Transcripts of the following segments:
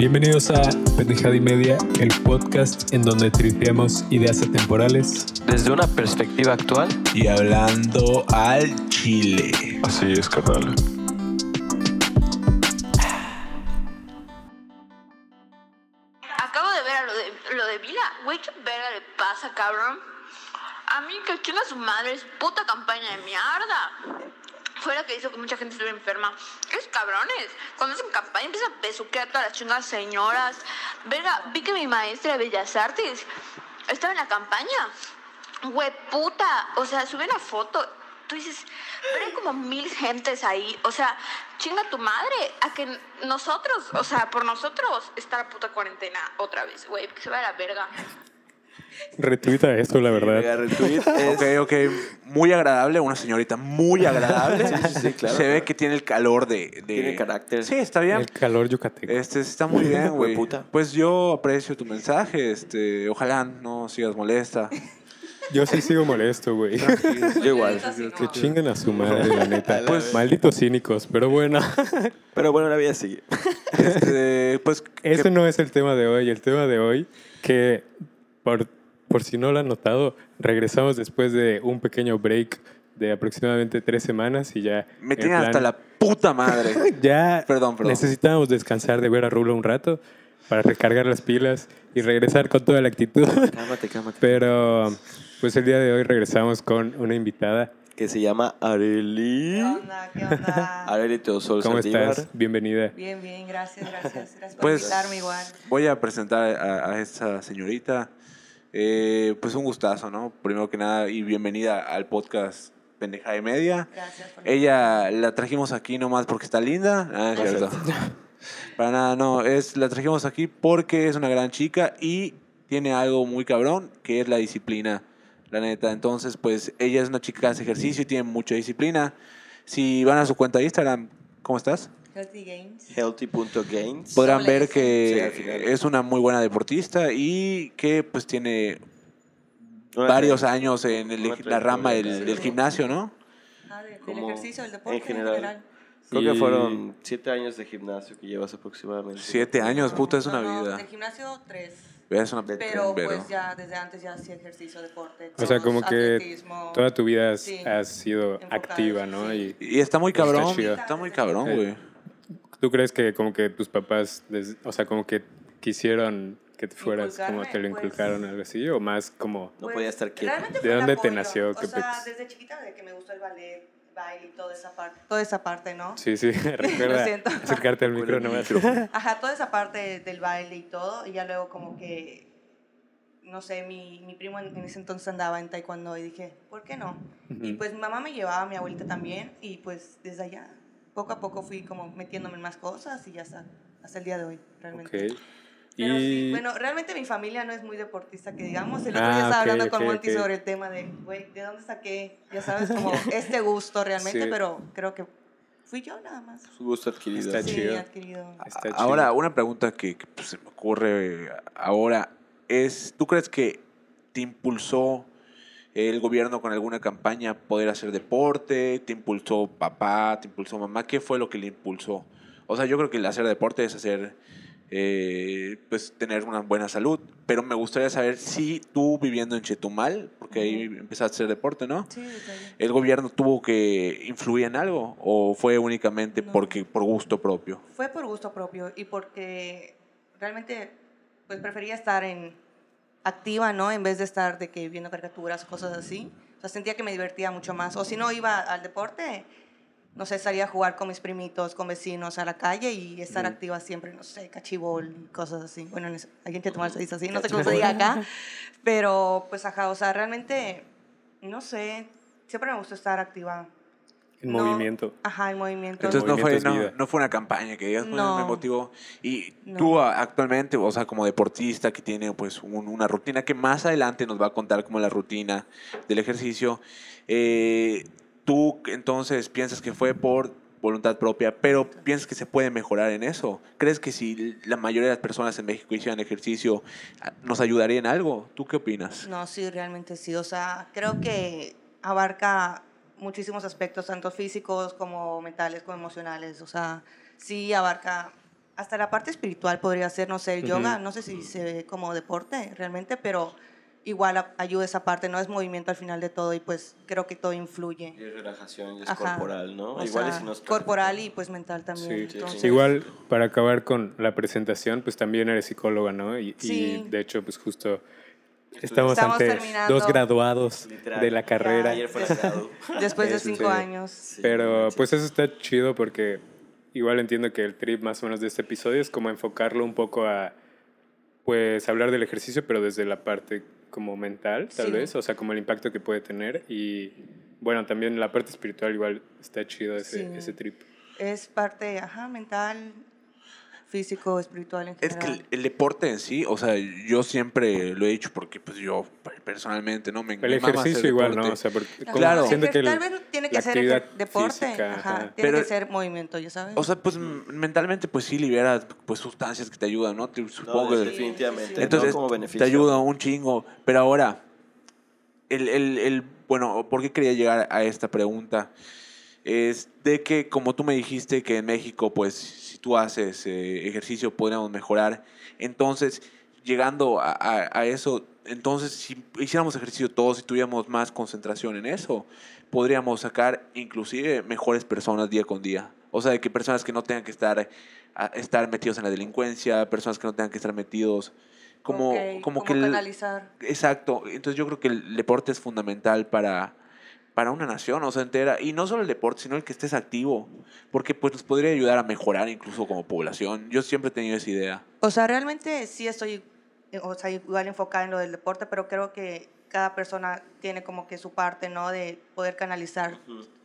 Bienvenidos a Pendejada y Media, el podcast en donde tripeamos ideas atemporales. Desde una perspectiva actual. Y hablando al chile. Así es, carnal. Hizo que mucha gente estuviera enferma. Es cabrones. Cuando hacen campaña empiezan a besuquear a todas las chingas señoras. Verga, vi que mi maestra de Bellas Artes estaba en la campaña. Güey, puta. O sea, sube una foto. Tú dices, pero hay como mil gentes ahí. O sea, chinga tu madre. A que nosotros, o sea, por nosotros está la puta cuarentena otra vez, güey. Que se va a la verga. Retuita esto, la verdad. Mega retweet. ok, ok. Muy agradable. Una señorita muy agradable. Sí, sí, sí, claro. Se ve que tiene el calor de... de- Tiene carácter. Sí, está bien. El calor yucateco. Este, está muy bien, güey. Hueputa. Pues yo aprecio tu mensaje. Este, ojalá no sigas molesta. Yo sí sigo molesto, güey. Yo igual. Que chinguen a su madre, la neta. Pues- Malditos cínicos, pero bueno. Pero bueno, la vida sigue. Este, pues... Ese que- no es el tema de hoy. El tema de hoy, que por, por si no lo han notado, regresamos después de un pequeño break de aproximadamente tres semanas y ya. Me en tiene plan, hasta la puta madre. Ya Perdón, perdón. necesitábamos descansar de ver a Rulo un rato para recargar las pilas y regresar con toda la actitud. Cálmate, cálmate. Pero pues el día de hoy regresamos con una invitada. Que se llama Areli. ¿Qué onda? ¿Qué onda? Areli Teosol ¿Cómo Saldívar. estás? Bienvenida. Bien, bien, gracias, gracias. Gracias por Pues- invitarme igual. Voy a presentar a, a esta señorita. Eh, pues un gustazo, ¿no? Primero que nada, y bienvenida al podcast Pendeja y Media. Gracias por Ella la trajimos aquí nomás porque está linda. Ah, es cierto. Para nada, no. Es, la trajimos aquí porque es una gran chica y tiene algo muy cabrón, que es la disciplina, la neta. Entonces, pues ella es una chica que hace ejercicio y tiene mucha disciplina. Si van a su cuenta de Instagram, ¿cómo estás? Healthy Games. Healthy.gains. podrán ver que Sí, es una muy buena deportista y que pues tiene Una varios años en el- la rama del, del gimnasio, ¿no? Ah, de- del Como ejercicio, del deporte en general. Creo Y- que fueron siete años de gimnasio que llevas aproximadamente. Siete años, puta, es una No, no, vida. Del gimnasio, tres. Es una Pero pero- pues ya desde antes ya hacía ejercicio, deporte. O sea, como que toda tu vida has, Sí. has sido Enfocada, activa, ¿no? sí. Y Y está muy Está cabrón. chido. Está muy cabrón, Sí. güey. Tú crees que como que tus papás, des- o sea, como que quisieron que te fueras, como te lo pues. inculcaron algo así, o más como... No podía estar quieto. ¿De dónde te apoyo. nació? O ¿Qué sea, pex? desde chiquita de que me gustó el ballet, baile y toda esa parte. Toda esa parte, ¿no? Sí, sí, recuerda acercarte al micro nomás. Ajá, toda esa parte del baile y todo, y ya luego como que, no sé, mi, mi primo en, en ese entonces andaba en taekwondo y dije, ¿por qué no? Y Ujú. pues mi mamá me llevaba, mi abuelita también, y pues desde allá, poco a poco fui como metiéndome en más cosas y ya hasta, hasta el día de hoy, realmente. Ok. Pero sí, Y bueno, realmente mi familia no es muy deportista, que digamos. El otro Ah, día estaba ok, hablando con ok, Monty ok. sobre el tema de, güey, ¿de dónde saqué? Ya sabes, como este gusto realmente, Sí. pero creo que fui yo nada más. Su gusto adquirido. Está sí, chido. adquirido. está chido. Ahora, una pregunta que, que, pues, se me ocurre ahora es, ¿tú crees que te impulsó el gobierno con alguna campaña poder hacer deporte? ¿Te impulsó papá? ¿Te impulsó mamá? ¿Qué fue lo que le impulsó? O sea, yo creo que el hacer deporte es hacer, eh, pues, tener una buena salud. Pero me gustaría saber si tú viviendo en Chetumal, porque ahí empezaste a hacer deporte, ¿no? Sí. ¿El gobierno tuvo que influir en algo o fue únicamente No. porque por gusto propio? Fue por gusto propio y porque realmente pues prefería estar en activa, ¿no? En vez de estar de que viendo caricaturas, cosas así. O sea, sentía que me divertía mucho más. O si no iba al deporte, no sé, salía a jugar con mis primitos, con vecinos a la calle y estar activa siempre, no sé, cachibol y cosas así. Bueno, aquí en Chetumal se dice así, no sé cómo se diga acá. Pero pues ajá, o sea, realmente, no sé, siempre me gustó estar activa. En No, movimiento. Ajá, el movimiento. Entonces no fue, no, no fue una campaña que digas, "Bueno, No. me motivó. Y No. tú a- actualmente, o sea, como deportista que tiene pues un- una rutina que más adelante nos va a contar como la rutina del ejercicio, eh, tú entonces piensas que fue por voluntad propia, pero piensas que se puede mejorar en eso. ¿Crees que si la mayoría de las personas en México hicieran ejercicio a- nos ayudaría en algo? ¿Tú qué opinas? No, sí, realmente sí. O sea, creo que abarca muchísimos aspectos, tanto físicos como mentales, como emocionales. O sea, sí abarca hasta la parte espiritual podría ser, no sé, el yoga, no sé si se ve como deporte realmente, pero igual ayuda esa parte, no es movimiento al final de todo y pues creo que todo influye. Y es relajación, y es Ajá. corporal, ¿no? O Igual y sea, si nos corporal y pues mental también. Sí. Sí, sí. Igual, para acabar con la presentación, pues también eres psicóloga, ¿no? Y, y de hecho, pues justo estamos, Estamos ante terminando. dos graduados Literal. de la carrera. Ayer fue. Después de cinco años. Sí, Pero manches. pues eso está chido porque igual entiendo que el trip más o menos de este episodio es como enfocarlo un poco a, pues hablar del ejercicio, pero desde la parte como mental, tal Sí. vez, o sea, como el impacto que puede tener y bueno, también la parte espiritual igual está chido ese, Sí. ese trip. Es parte, ajá, mental, físico, espiritual en Es general. que el, el deporte en sí, o sea, yo siempre lo he dicho porque pues yo personalmente, ¿no? Me, El me mama hacer ejercicio igual, deporte. ¿no? O sea, porque Ajá, como Claro. que tal vez tiene que ser deporte, física, ajá, ajá. tiene Pero- que ser movimiento, ya sabes. O sea, pues mentalmente pues sí libera pues sustancias que te ayudan, ¿no? Te- No, supongo que- definitivamente. Sí, ¿no? Entonces, como te beneficio. ayuda un chingo. Pero ahora, el, el, el- bueno, ¿por qué quería llegar a esta pregunta? Es de que, como tú me dijiste, que en México, pues, tú haces eh, ejercicio, podríamos mejorar. Entonces, llegando a, a- a eso, entonces, si hiciéramos ejercicio todos y tuviéramos más concentración en eso, podríamos sacar inclusive mejores personas día con día. O sea, de que personas que no tengan que estar, a- estar metidos en la delincuencia, personas que no tengan que estar metidos como, Ok, como que el- canalizar. exacto entonces yo creo que el deporte es fundamental para para una nación o sea entera y no solo el deporte sino el que estés activo porque pues nos podría ayudar a mejorar incluso como población yo siempre he tenido esa idea O sea, realmente sí estoy, eh, o sea, igual enfocada en lo del deporte, pero creo que cada persona tiene como que su parte, ¿no? De poder canalizar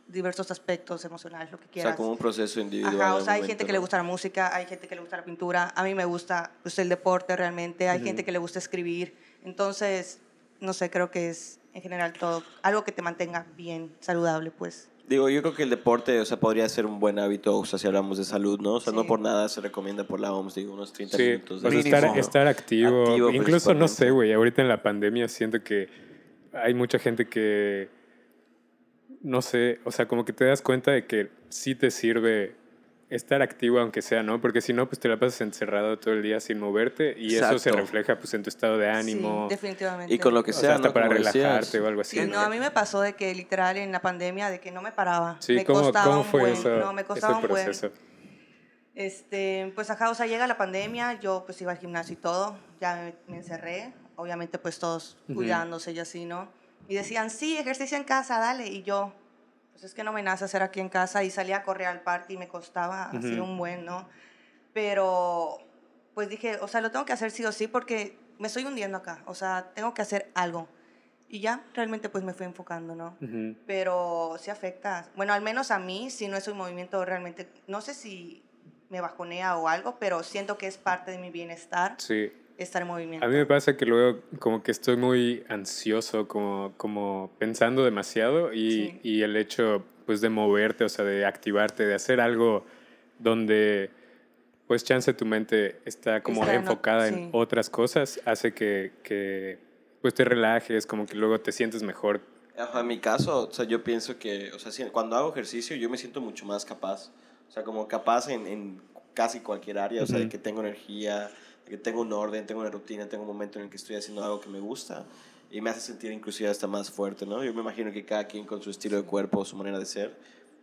diversos aspectos emocionales, lo que O quieras. sea, como un proceso individual. Ajá, o sea, hay momento, gente que le ¿no? gusta la música, hay gente que le gusta la pintura, a mí me gusta pues, el deporte realmente, hay gente que le gusta escribir, entonces, no sé, creo que es en general todo, algo que te mantenga bien, saludable, pues. Digo, yo creo que el deporte, o sea, podría ser un buen hábito, o sea, si hablamos de salud, ¿no? O sea, no por nada se recomienda por la OMS, digo, unos 30 Sí, minutos. sea, Mínimo. estar, estar activo. Activo, Incluso, no sé, güey, ahorita en la pandemia siento que hay mucha gente que, no sé, o sea, como que te das cuenta de que sí te sirve estar activo aunque sea, ¿no? Porque si no, pues te la pasas encerrado todo el día sin moverte y eso se refleja pues en tu estado de ánimo. Sí, definitivamente. Y con lo que o sea, sea, hasta ¿no? para Como decías. relajarte o algo así. Sí, ¿no? no, a mí me pasó de que literal en la pandemia, de que no me paraba. Sí, me ¿cómo, costaba cómo un fue buen, eso, no, me ese costaba un buen. proceso? Este, pues ajá, o sea, llega la pandemia, yo pues iba al gimnasio y todo, ya me, me encerré, obviamente pues todos cuidándose y así, ¿no? Y decían, sí, ejercicio en casa, dale, y yo, pues es que no me nace hacer aquí en casa y salía a correr al parque y me costaba así Ujú. un buen, ¿no? Pero pues dije, o sea, lo tengo que hacer sí o sí porque me estoy hundiendo acá, o sea, tengo que hacer algo. Y ya, realmente pues me fui enfocando, ¿no? Ujú. pero sí afecta. Bueno, al menos a mí, si no es un movimiento realmente, no sé si me bajonea o algo, pero siento que es parte de mi bienestar Sí. Estar en movimiento. A mí me pasa que luego como que estoy muy ansioso, como, como pensando demasiado y, Sí. y el hecho pues de moverte, o sea, de activarte, de hacer algo donde pues chance tu mente está como Está en enfocada sí. en otras cosas, hace que, que pues te relajes, como que luego te sientes mejor. Ajá, en mi caso, o sea, yo pienso que, o sea, si- cuando hago ejercicio yo me siento mucho más capaz. O sea, como capaz en, en casi cualquier área, o sea, de que tengo energía, que tengo un orden, tengo una rutina, tengo un momento en el que estoy haciendo algo que me gusta y me hace sentir inclusive hasta más fuerte, ¿no? Yo me imagino que cada quien con su estilo de cuerpo, su manera de ser,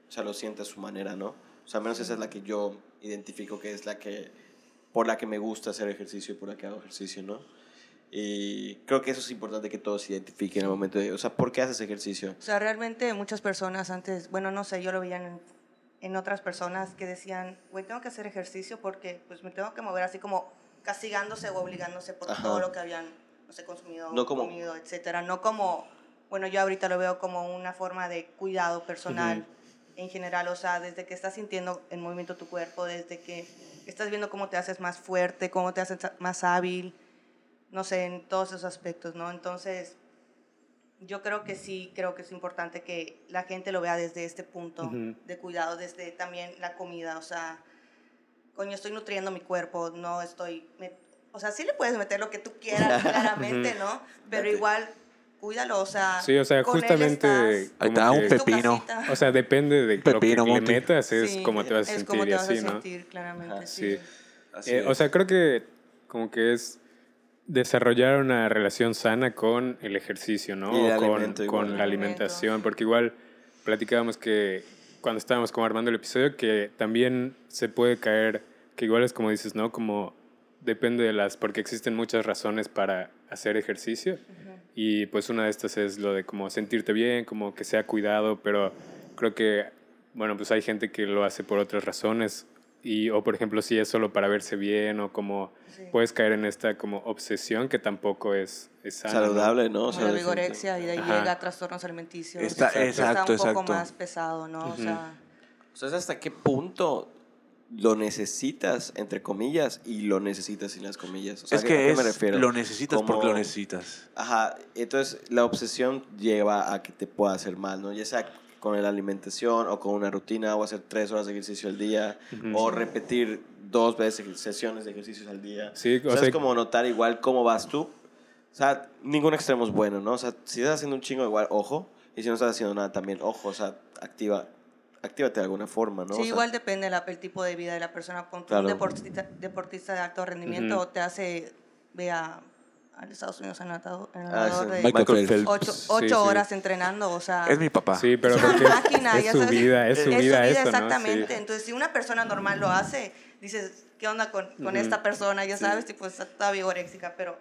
o sea, lo siente a su manera, ¿no? O sea, al menos esa es la que yo identifico que es la que, por la que me gusta hacer ejercicio y por la que hago ejercicio, ¿no? Y creo que eso es importante que todos se identifiquen en el momento de, o sea, ¿por qué haces ejercicio? O sea, realmente muchas personas antes, bueno, no sé, yo lo veía en, en otras personas que decían, güey, tengo que hacer ejercicio porque pues me tengo que mover así como castigándose o obligándose por Ajá. todo lo que habían, no sé, consumido, No como- comido, etcétera. No como, bueno, yo ahorita lo veo como una forma de cuidado personal Ujú. en general, o sea, desde que estás sintiendo en movimiento tu cuerpo, desde que estás viendo cómo te haces más fuerte, cómo te haces más hábil, no sé, en todos esos aspectos, ¿no? Entonces, yo creo que sí, creo que es importante que la gente lo vea desde este punto Ujú. de cuidado, desde también la comida, o sea, coño, estoy nutriendo mi cuerpo, no estoy, me- o sea, sí le puedes meter lo que tú quieras, claramente, ¿no? Pero igual, cuídalo, o sea, Sí, o sea, con él justamente... estás, Ahí como está, un pepino. O sea, depende de lo que Pepino, le metas, es Sí, como te vas a es sentir como te y vas así, a ¿no? sentir, claramente, Ajá, sí. sí. Así Eh, o sea, creo que como que es desarrollar una relación sana con el ejercicio, ¿no? Y el O con, con la alimentación, porque igual platicábamos que cuando estábamos como armando el episodio, que también se puede caer, que igual es como dices, ¿no? Como depende de las, porque existen muchas razones para hacer ejercicio. Y pues una de estas es lo de como sentirte bien, como que sea cuidado, pero creo que, bueno, pues hay gente que lo hace por otras razones y, o por ejemplo, si es solo para verse bien o como Sí. puedes caer en esta como obsesión que tampoco es, es sana. Saludable, ¿no? O Como sea, la vigorexia y de ahí Ajá. llega a trastornos alimenticios. Está- Está exacto, un poco exacto. más pesado, ¿no? O sea, O sea, es hasta qué punto lo necesitas, entre comillas, y lo necesitas sin las comillas. O sea, es ¿a que qué es, me refiero? lo necesitas porque Como- lo necesitas. Ajá, entonces la obsesión lleva a que te pueda hacer mal, ¿no? Ya sea con la alimentación o con una rutina, o hacer tres horas de ejercicio al día, o repetir dos veces sesiones de ejercicios al día. Sí, o o sea, sea- es como notar igual cómo vas tú. O sea, ningún extremo es bueno, ¿no? O sea, si estás haciendo un chingo igual, ojo, y si no estás haciendo nada también, ojo, o sea, activa, actívate de alguna forma, ¿no? sí, O sea, igual depende del el tipo de vida de la persona. Claro. Un deportista, deportista de alto rendimiento Ujú. te hace, vea, a Estados Unidos han nadado, han Ah, sí. de Michael Phelps. ocho, ocho sí. horas entrenando, o sea... Es mi papá. Sí, pero Es una es- máquina, es, ya su sabes. vida, es su Es vida eso, ¿no? exactamente. Sí. Entonces, si una persona normal lo hace, dices, ¿qué onda con, con esta persona? Ya sabes, tipo, está toda vigoréxica, pero,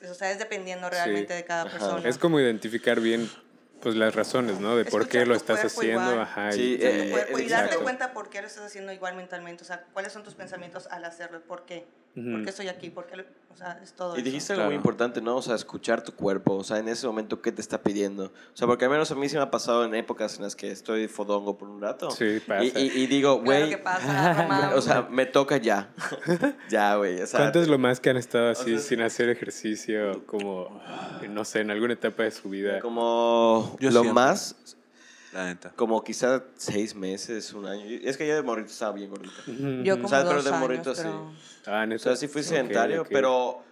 pues, o sea, es dependiendo realmente de cada persona. Es como identificar bien pues las razones, ¿no? De por qué Escuchar lo estás haciendo, igual. ajá. Sí, y- Escuchar tu eh, cuerpo eh, y darte exacto. cuenta por qué lo estás haciendo igual mentalmente. O sea, cuáles son tus pensamientos al hacerlo, por qué. ¿Por qué estoy aquí? ¿Por qué o sea, es todo Y eso. dijiste algo muy importante, ¿no? O sea, escuchar tu cuerpo, o sea, en ese momento, ¿qué te está pidiendo? O sea, porque al menos a mí sí me ha pasado en épocas en las que estoy fodongo por un rato. Sí, pasa. Y, y- y digo, güey, o sea, me toca ya. ya, güey. O sea, ¿Cuánto es lo más que han estado así sea, sin hacer ejercicio, como, no sé, en alguna etapa de su vida? como Yo lo siempre. más, La neta. como quizá seis meses, un año. Es que yo de morrito estaba bien gordita. Ujú, Yo como O sea, pero dos de años, morrito, sí. pero... Ah, O neta. sea, sí fui sedentario, ok. pero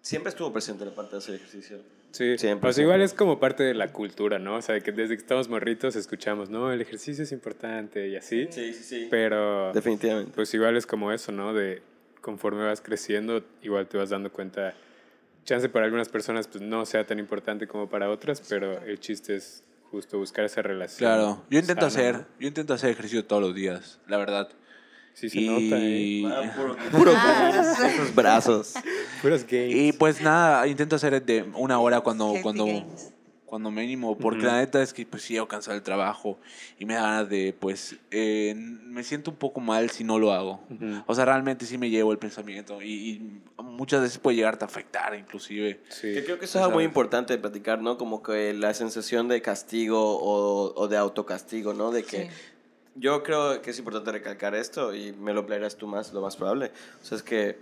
siempre estuvo presente la parte de hacer ejercicio. Sí, Siempre, o sea, igual siempre. es como parte de la cultura, ¿no? O sea, que desde que estamos morritos escuchamos, no, el ejercicio es importante y así. Sí, sí, sí. Pero, Definitivamente. pues igual es como eso, ¿no? De conforme vas creciendo, igual te vas dando cuenta. Chance para algunas personas, pues no sea tan importante como para otras, pero el chiste es justo buscar esa relación. Claro, yo intento sana, hacer, yo intento hacer ejercicio todos los días, la verdad. Sí, se nota, ¿eh? y, Ah, puro, puro esos brazos. Puros games. y pues nada, intento hacer de una hora cuando, Healthy cuando, games. Cuando mínimo, porque Ujú. la neta es que pues sí llego cansado del trabajo y me da ganas de, pues, eh, me siento un poco mal si no lo hago. Ujú. O sea, realmente sí me llevo el pensamiento y, y muchas veces puede llegarte a afectar inclusive. Sí. Que creo que eso es algo muy importante de platicar, ¿no? Como que la sensación de castigo o, o de autocastigo, ¿no? De que Sí. yo creo que es importante recalcar esto y me lo playarás tú más, lo más probable. O sea, es que,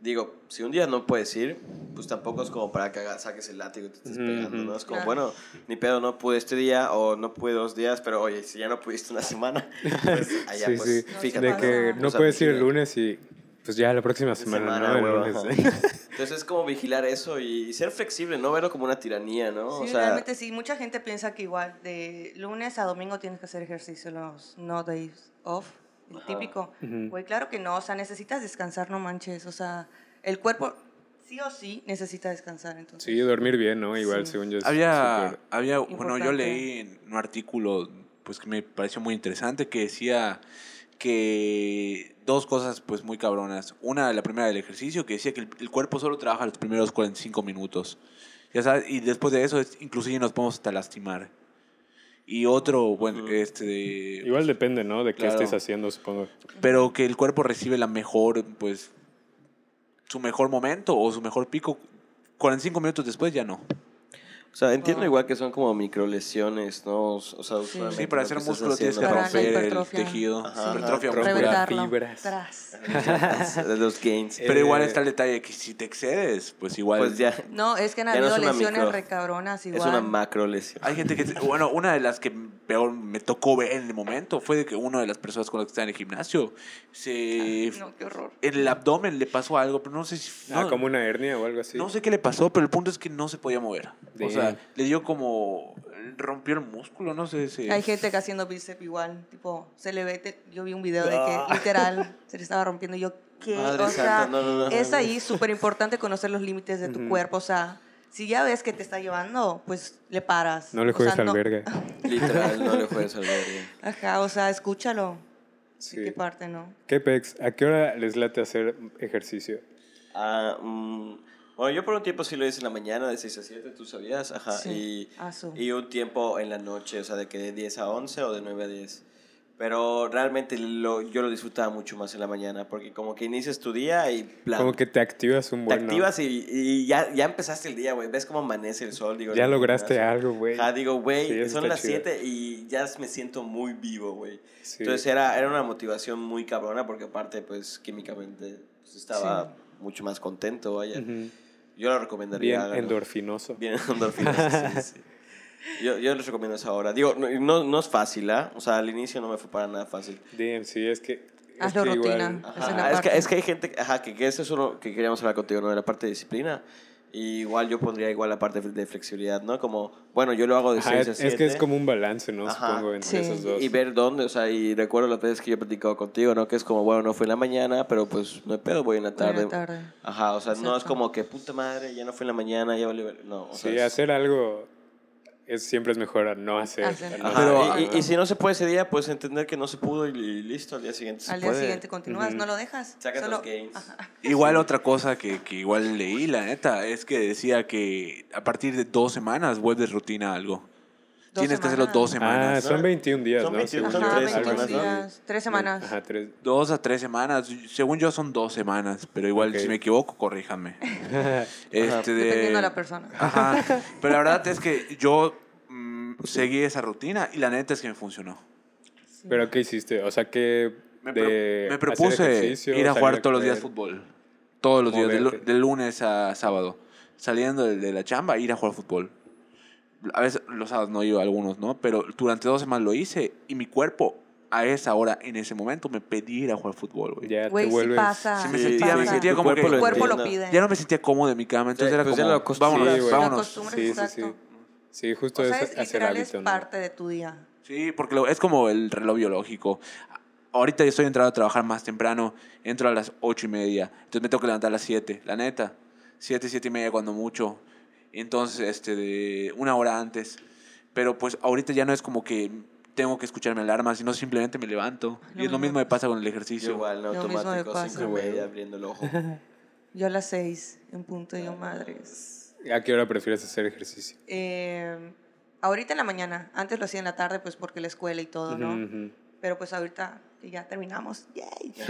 digo, si un día no puedes ir, pues tampoco es como para que saques el látigo y te estés pegando. ¿no? Es como, Claro. bueno, ni pedo, no pude este día o no pude dos días, pero oye, si ya no pudiste una semana, pues allá, sí, pues, sí. fíjate. De que no puedes ir el lunes y pues ya la próxima semana, Semana, ¿no? Huevo, lunes. ajá. Entonces es como vigilar eso y ser flexible, no verlo como una tiranía, ¿no? Sí, o sea, realmente sí. Mucha gente piensa que igual de lunes a domingo tienes que hacer ejercicio los no days off, el Ajá. típico. Güey, claro que no, o sea, necesitas descansar, no manches. O sea, el cuerpo sí o sí necesita descansar, entonces. Sí, dormir bien, ¿no? Igual, Sí. según yo. Había, súper- había bueno, yo leí en un artículo pues que me pareció muy interesante que decía que dos cosas pues muy cabronas. Una, la primera del ejercicio, que decía que el, el cuerpo solo trabaja los primeros 45 minutos. Ya sabes, y después de eso, es, inclusive nos podemos hasta lastimar. Y otro, bueno, este... Igual depende, ¿no? De qué Claro. estés haciendo, supongo. Pero que el cuerpo recibe la mejor, pues, su mejor momento o su mejor pico. 45 minutos después ya no. O sea, entiendo igual que son como microlesiones, ¿no? O sea, usualmente Sí, para hacer músculo tienes que romper el tejido. Ajá, hipertrofia muscular. Fibras. Tras. los gains. Pero igual Eh, está el detalle de que si te excedes, pues igual. Pues ya, No, es que han no habido lesiones micro. recabronas igual. es una macro lesión. Hay gente que, bueno, una de las que peor me tocó ver en el momento fue de que una de las personas con las que estaba en el gimnasio se No, qué horror. en el abdomen le pasó algo, pero no sé si Ah, no, como una hernia o algo así. no sé qué le pasó, pero el punto es que no se podía mover. O sea, Le dio como Rompió el músculo, no sé si... Hay gente que haciendo bíceps igual, tipo, se le ve, te- yo vi un video de que Ah. literal se le estaba rompiendo. y Yo, ¿qué? Madre o sea, no, no, no, es ahí súper importante conocer los límites de tu Ujú. cuerpo. O sea, si ya ves que te está llevando, pues le paras. No le O juegues sea, al no- verga. Literal, no le juegues al verga. Ajá, o sea, escúchalo. Sí. ¿De qué parte, no? ¿Qué pex? ¿A qué hora les late hacer ejercicio? Ah, mm, bueno, yo por un tiempo sí lo hice en la mañana, de 6 a 7, tú sabías, ajá. Sí. Y, Ah, y un tiempo en la noche, o sea, de que de 10 a 11 o de 9 a 10. Pero realmente lo, yo lo disfrutaba mucho más en la mañana, porque como que inicias tu día y plan, Como que te activas un te buen. ¿no? activas y, y ya, ya empezaste el día, güey. Ves cómo amanece el sol, digo. Ya lograste gimnasio. algo, güey. Ajá, digo, güey, Sí, son las chido. 7 y ya me siento muy vivo, güey. Sí. Entonces era, era una motivación muy cabrona porque aparte, pues, químicamente pues, estaba Sí. mucho más contento, vaya. Ujú. Yo lo recomendaría. Bien endorfinoso. Bien endorfinas, sí, sí. Yo, yo les recomiendo eso ahora. Digo, no, no, no es fácil, ¿ah? O sea, al inicio no me fue para nada fácil. Damn, sí, es que. es Hazlo que igual- rutina. Esa es la Ajá, es, que, es que hay gente, ajá, que, que eso es uno que queríamos hablar contigo, ¿no? De la parte de disciplina. Y igual yo pondría igual la parte de flexibilidad, ¿no? Como, bueno, yo lo hago de Ajá, 6 es, a es 7. que es como un balance, ¿no? Ajá. Supongo, entre Sí. esos dos. Y ver dónde, o sea, y recuerdo las veces que yo he platicado contigo, ¿no? Que es como, bueno, no fue en la mañana, pero pues no hay pedo, voy en la tarde. tarde. Ajá, o sea, no es como que puta madre, ya no fue en la mañana, ya valió ver- No, o sea, Sí, es- hacer algo es, siempre es mejor a no hacer. Hacer. a no Ajá, hacer. y, y- y si no se puede ese día, pues entender que no se pudo y, y listo, al día siguiente se Al día puede. siguiente continúas, no lo dejas. Sacas solo- los gains. Ajá. Igual otra cosa que, que igual leí, la neta, es que decía que a partir de dos semanas vuelves rutina a algo. Dos Tienes que hacerlo semanas. dos Ah, semanas. son 21 días, Son ¿no? 21, Según son Ajá, tres algo 21 así. semanas, días, tres semanas. Ajá, tres. Dos a tres semanas. Según yo son dos semanas, pero igual Ok. si me equivoco, corríjame. este de- Dependiendo de la persona. Ajá. Pero la verdad es que yo mm, seguí esa rutina y la neta es que me funcionó. ¿Pero qué hiciste? O sea, que Me, pro- me propuse ir a jugar todos los días fútbol. Todos los días, Moverte. de lunes a sábado. Saliendo de, de la chamba, ir a jugar fútbol. A veces los sábados no iba, algunos no, pero durante dos semanas lo hice y mi cuerpo a esa hora, en ese momento, me pedía ir a jugar fútbol, güey. Ya Güey, te sí vuelves... pasa. Sí, me sí sentía- me sentía Tu como cuerpo que- Tu cuerpo lo pide. Ya no me sentía cómodo en mi cama, entonces Sí, era pues ya como, lo acostumbras. vámonos, Sí, güey. vámonos. Lo acostumbras, Sí, sí, sí. exacto. Sí, justo O sea, es es hacer literal, es hábito, ¿no? parte de tu día. Sí, porque lo- es como el reloj biológico. Ahorita yo estoy entrando a trabajar más temprano, entro a las ocho y media, entonces me tengo que levantar a las 7, la neta. 7, siete y media cuando mucho. Entonces, este, de una hora antes. Pero pues ahorita ya no es como que tengo que escuchar mi alarma, sino simplemente me levanto. Lo y es lo mismo. me pasa con el Yo ejercicio. igual, no Lo mismo me automático, pasa, cinco media, abriendo el ojo. Yo a las seis, en punto, yo madres. ¿A qué hora prefieres hacer ejercicio? Eh, ahorita en la mañana, antes lo hacía en la tarde, pues porque la escuela y todo, ¿no? Ujú, ujú. Pero pues ahorita que ya terminamos, yay. Sí,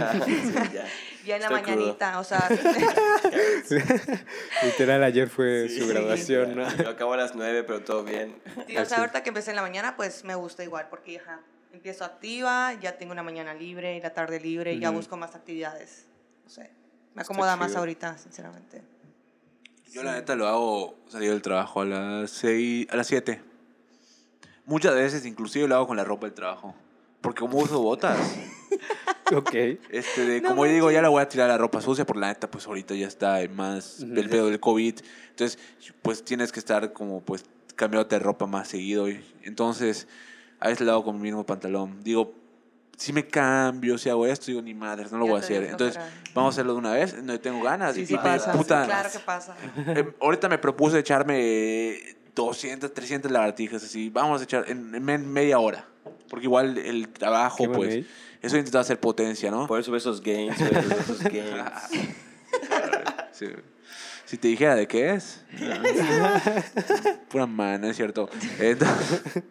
ya. Ya en la Estoy crudo. mañanita, o sea, Literal, ayer fue Sí. su graduación, ¿no? Lo acabo a las nueve, pero todo bien. sí, o sea, ahorita que empecé en la mañana, pues me gusta igual, porque ajá, empiezo activa, ya tengo una mañana libre y la tarde libre, y ya Ujú. busco más actividades. No sé, me acomoda más ahorita, sinceramente. Yo la neta lo hago salir del trabajo a las 6, a las 7. Muchas veces inclusive lo hago con la ropa del trabajo. Porque como uso botas, ok. este de, No como yo digo, ya la voy a tirar la ropa sucia, por la neta, pues ahorita ya está más el pedo del COVID. Entonces, pues tienes que estar como pues cambiándote de ropa más seguido. y- Entonces, a veces lo hago con mi mismo pantalón. Digo, si me cambio, si hago esto, digo, ni madres, no lo Ya voy a hacer. Entonces, flojera. vamos a hacerlo de una vez, no tengo ganas. Sí, y sí me- pasa, puta, sí, claro que pasa. eh, ahorita me propuse echarme 200, 300 lagartijas así. Vamos a echar en, en me- media hora. Porque igual el trabajo, Qué pues, eso he intentado hacer potencia, ¿no? Por eso esos gains, güey, ves esos gains. Sí. Si te dijera de qué es. Pura mano, es cierto. Entonces-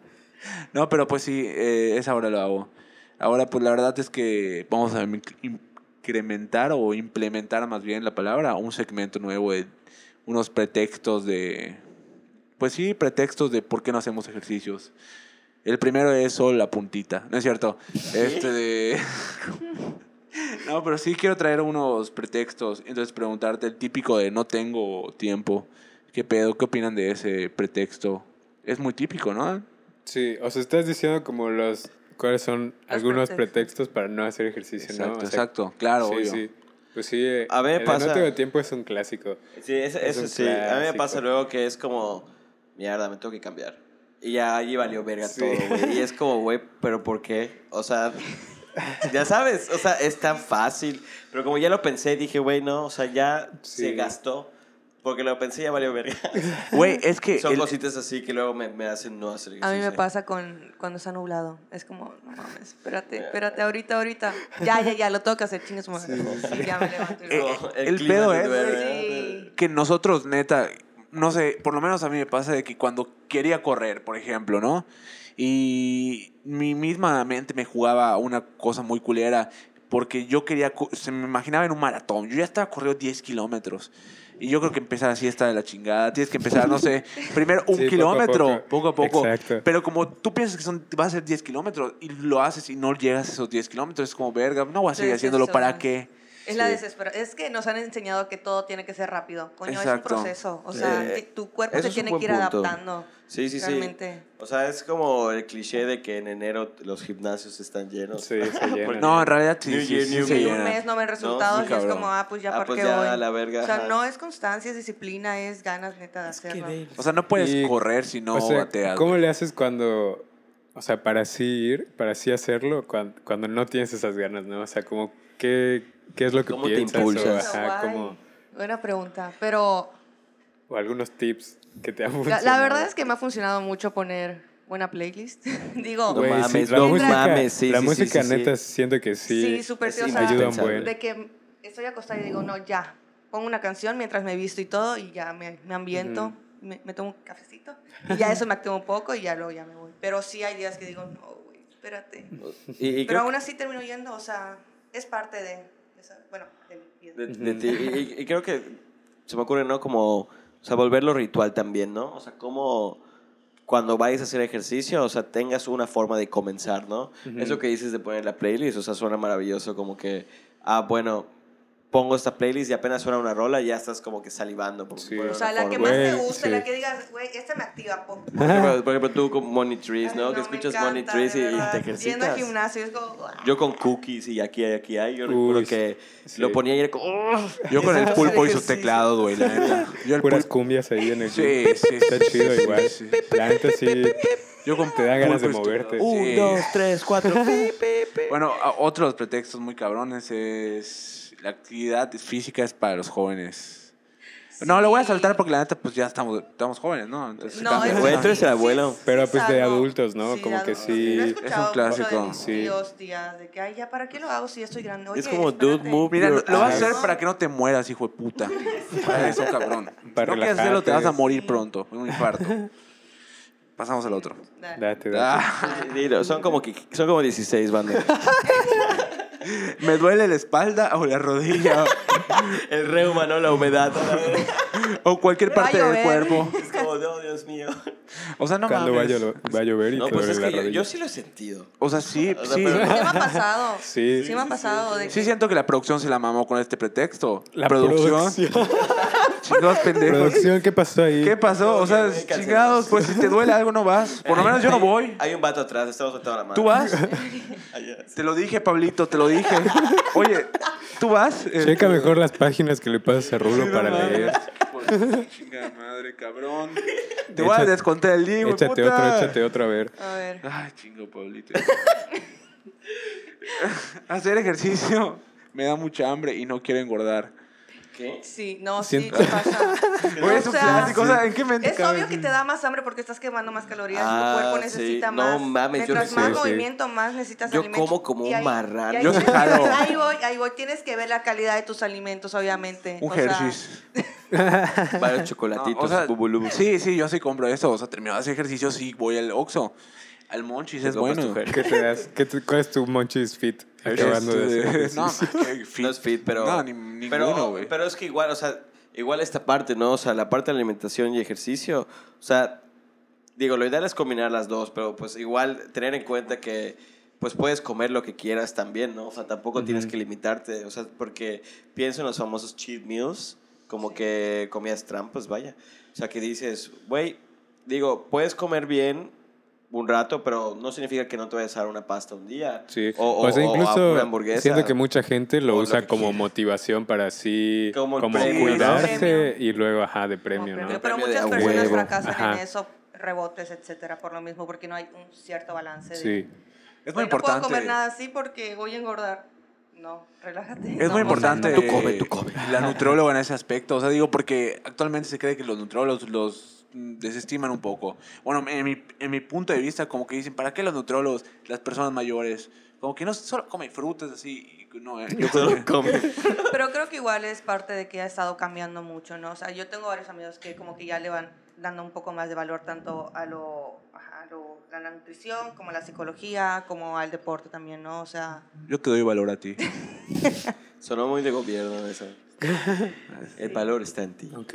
no, pero pues sí, eh, esa hora lo hago. Ahora, pues la verdad es que vamos a in- incrementar o implementar más bien la palabra un segmento nuevo de unos pretextos de. Pues sí, pretextos de por qué no hacemos ejercicios. El primero es solo la puntita, ¿no es cierto? Este de. No, pero sí quiero traer unos pretextos. Entonces preguntarte el típico de no tengo tiempo. ¿Qué pedo? ¿Qué opinan de ese pretexto? Es muy típico, ¿no? Sí, o sea, estás diciendo como los... ¿Cuáles son algunos pretextos. pretextos para no hacer ejercicio, no? Exacto, O sea, exacto. Claro, sí, obvio. sí. Pues sí, eh, A el de pasa- no tengo tiempo es un clásico. Sí, Es eso sí. A mí me pasa luego que es como, mierda, me tengo que cambiar. Y ya allí valió verga Sí. todo, güey. Y es como, güey, ¿pero por qué? O sea, ya sabes, o sea, es tan fácil. Pero como ya lo pensé, dije, güey, no, o sea, ya Sí. se gastó. Porque lo pensé, ya valió verga. Güey, es que... Son el- cositas así que luego me, me hacen no hacer A mí ejercicio. me pasa con cuando está nublado. Es como, no mames, espérate, espérate, ahorita, ahorita. Ya, ya, ya, lo tengo que hacer, su madre. Y Ya me levanto. y Eh, No, el clima pedo es- duele. Sí. que nosotros, neta, no sé, por lo menos a mí me pasa de que cuando quería correr, por ejemplo, ¿no? Y mi misma mente me jugaba una cosa muy culera, porque yo quería, se me imaginaba en un maratón, yo ya estaba corriendo 10 kilómetros. Y yo creo que empezar así está de la chingada. Tienes que empezar, no sé, primero un Sí, poco a kilómetro, poco. poco. a poco. Exacto. Pero como tú piensas que son, va a ser 10 kilómetros y lo haces y no llegas a esos 10 kilómetros, es como, verga, no voy a seguir haciéndolo, ¿para sí. qué? Es la Sí. desesperación. Es que nos han enseñado que todo tiene que ser rápido. Coño, Exacto. es un proceso. O sea, Eh, tu cuerpo eso se tiene que ir punto. adaptando. Sí, sí, sí. Realmente. O sea, es como el cliché de que en enero los gimnasios están llenos. Sí, se. No, en realidad sí, New sí, year, sí new un mes no ven resultados sí, y es como, ah, pues ya, Ah, ¿por pues qué ya, voy? a la verga, o sea, ajá. no es constancia, es disciplina, es ganas neta de hacerlo. O sea, no puedes Y, correr si no o sea, bateas. ¿Cómo le haces cuando, o sea, para así ir, para así hacerlo, cuando, cuando no tienes esas ganas, ¿no? O sea, como, ¿qué, qué es lo que ¿Cómo te piensas? impulsas? O, ajá, como, Buena pregunta. Pero o algunos tips que te han la, funcionado. la verdad es que me ha funcionado mucho poner buena playlist. Digo, No Güey, sí, mames, la no música, mames, sí, la sí, música sí, sí. neta siento que sí, Sí, súper sí, o sea, ayuda un de que estoy acostada y digo, no, ya, pongo una canción mientras me visto y todo y ya me, me ambiento, me, me tomo un cafecito y ya eso me activa un poco y ya luego ya me voy. Pero sí hay días que digo, no, güey, espérate. Y, y Pero aún así termino yendo, o sea, es parte de esa- bueno, de mi vida. de, de ti. Y, creo que se me ocurre, ¿no? Como, o sea, volverlo ritual también, ¿no? O sea, como cuando vayas a hacer ejercicio, o sea, tengas una forma de comenzar, ¿no? Eso que dices de poner la playlist, o sea, suena maravilloso, como que, ah, bueno, pongo esta playlist y apenas suena una rola y ya estás como que salivando. Por, Sí. por O sea, la que más te guste, sí. la que digas, güey, esta me activa, po. Por ejemplo, por ejemplo, tú con Money Trees, Ay, ¿no? que escuchas encanta, Money Trees y, y te Yendo al ejercitas. gimnasio es como. Yo con cookies y aquí hay, aquí hay. Yo Uy, recuerdo que sí. lo ponía y era como... "Ugh". Yo con el pulpo y su teclado, güey, la neta. Yo el Puras pulpo. cumbias ahí en el Sí, gym. sí, Está sí, chido sí, igual. sí. La neta sí Yo con te da ganas de moverte. Un, Sí. dos, tres, cuatro. Bueno, otros pretextos muy cabrones es la actividad física es para los jóvenes. No, lo voy a Sí. saltar porque la neta pues ya estamos, estamos jóvenes, ¿no? Entonces, No, es Güey, tú eres el abuelo. Pero, es pues, de adultos, ¿no? Como que sí, es un clásico. De mis Sí. tíos, tías, de que, ay, ya, ¿para qué lo hago si ya estoy grande? Es Oye, como, dude, espérate. move Mira, lo, lo vas a hacer para que no te mueras, hijo de puta. Para eso, cabrón. Para no quieres hacerlo, te vas a morir pronto, un infarto. Pasamos al otro. Date, date. Ah, Dilo, son como, que- son como 16, banda. me duele la espalda o la rodilla El reuma, ¿no? La humedad. o cualquier parte del cuerpo. Dios mío. O sea, no Cuando mames. llo- va a llover y No, te pues duele es la que yo, sí lo he sentido. O sea, sí, O sea, sí. pero- Sí me ha pasado. Sí. Sí me ha pasado. Sí siento que la producción se la mamó con este pretexto. La producción. producción. Chingados pendejos. Producción, ¿qué pasó ahí? ¿Qué pasó? O sea, chingados, pues si te duele algo no vas. Por lo menos yo no voy. Hay un vato atrás, estamos soltando la mano. ¿Tú vas? Te lo dije, Pablito, te lo dije. Oye, ¿tú vas? Checa mejor las páginas que le pasas a Rulo para leer. Chinga madre, cabrón. Te voy a descontar el día, güey, Échate puta. otro, échate otro, a ver. A ver. Ay, chingo, Pablito. Hacer ejercicio me da mucha hambre y no quiero engordar. ¿Qué? Sí, no, sí, te pasa. Es un sea, clásico. O sea, ¿en qué mente Es cabe? obvio que te da más hambre porque estás quemando más calorías. Ah, tu cuerpo sí. necesita No más. mames, yo Mientras no más sí. movimiento, más necesitas Yo alimentos. como como Y un ahí- marrano. Yo jalo. Ahí voy, ahí voy. Tienes que ver la calidad de tus alimentos, obviamente. Un O sea, Hershey's. Varios No, chocolatitos, o sea, bubulubus. sí, sí, yo sí compro eso. O sea, termino de hacer ejercicio, sí, voy al Oxxo. Al Monchis es bueno. ¿Qué te das? ¿Qué te- ¿Cuál es tu Monchis Fit? Acabando de Este, no, qué fit. No es fit, pero. No, ni, ninguno, pero, güey. pero es que igual, o sea, igual esta parte, ¿no? O sea, la parte de alimentación y ejercicio. O sea, digo, lo ideal es combinar las dos, pero pues igual tener en cuenta que pues puedes comer lo que quieras también, ¿no? O sea, tampoco tienes que limitarte, o sea, porque pienso en los famosos cheat meals, como que comías trampas, vaya. O sea, que dices, güey, digo, puedes comer bien un rato, pero no significa que no te vayas a dar una pasta un día. Sí. O, O, sea, o- o a incluso una hamburguesa. siento que mucha gente lo O lo usa que como quieras. motivación para así Como como, premio, cuidarse Premio. y luego, ajá, de como premio, ¿no? premio. Pero Premio de muchas personas huevo. fracasan Ajá. en eso. rebotes, etcétera, por lo mismo, porque no hay un cierto balance. de, Sí. Es muy "Hoy No puedo importante. comer nada así porque voy a engordar. No, relájate. Es No, muy o importante. Tú come, tú come. la nutrióloga en ese aspecto. O sea, digo, porque actualmente se cree que los nutriólogos los desestiman un poco. Bueno, en mi, en mi punto de vista, como que dicen, ¿para qué los nutriólogos, las personas mayores? Como que no solo comen frutas así. No, eh, yo creo que- Come. Pero creo que igual es parte de que ha estado cambiando mucho, ¿no? O sea, yo tengo varios amigos que como que ya le van dando un poco más de valor tanto a lo, a lo- a la nutrición, como a la psicología, como al deporte también, ¿no? O sea, yo te doy valor a ti. Sonó muy de gobierno eso. El valor está en ti. Ok.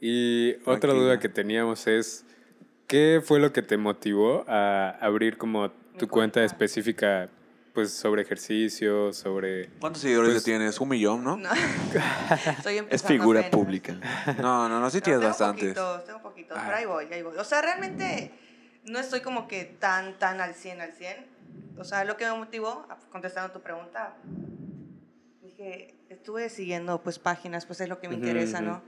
Y otra Tranquila. duda que teníamos es, ¿qué fue lo que te motivó a abrir como tu cuenta específica pues sobre ejercicio, sobre... ¿Cuántos seguidores Pues- tienes? ¿Un millón, no? no. Estoy Es figura apenas. pública. No, no, no, sí No, tienes tengo bastantes. Poquitos, tengo poquitos, Ah. pero ahí voy, ahí voy. O sea, realmente no estoy como que tan, tan al 100, al 100. O sea, lo que me motivó, contestando tu pregunta, dije, estuve siguiendo pues páginas, pues es lo que me Ujú, interesa, ujú. ¿no?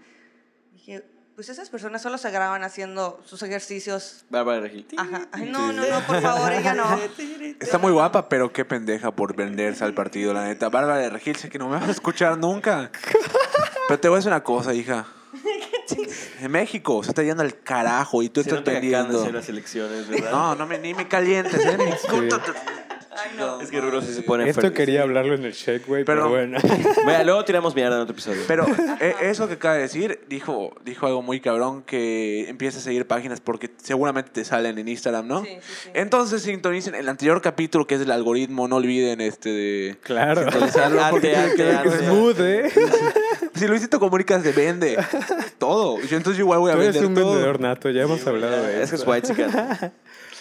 Dije, pues esas personas solo se graban haciendo sus ejercicios. Bárbara Regil. Ajá. Ay, no, no, no, por favor, ella no. Está muy guapa, pero qué pendeja por venderse al partido, la neta. Bárbara de Regil, sé que no me vas a escuchar nunca. Pero te voy a decir una cosa, hija. En México se está yendo al carajo y tú Se estás de perdiendo. hacer las elecciones, ¿verdad? No, no me, ni me calientes, ¿eh? Ay, no. Es que Ruro sí se pone Esto quería hablarlo en el shake, güey, pero Perdón. bueno. Vea, luego tiramos mierda en otro episodio. Pero eh, eso que acaba de decir, dijo, dijo algo muy cabrón, que empieza a seguir páginas porque seguramente te salen en Instagram, ¿no? Sí, sí, sí. Entonces sintonicen el anterior capítulo que es el algoritmo, no olviden este de claro. sintonizarlo porque mood, ¿eh? si Luisito Comunica se vende todo. Yo entonces igual voy a Tú eres vender un todo. vendedor nato, ya hemos hablado de es que eso. es white chicken.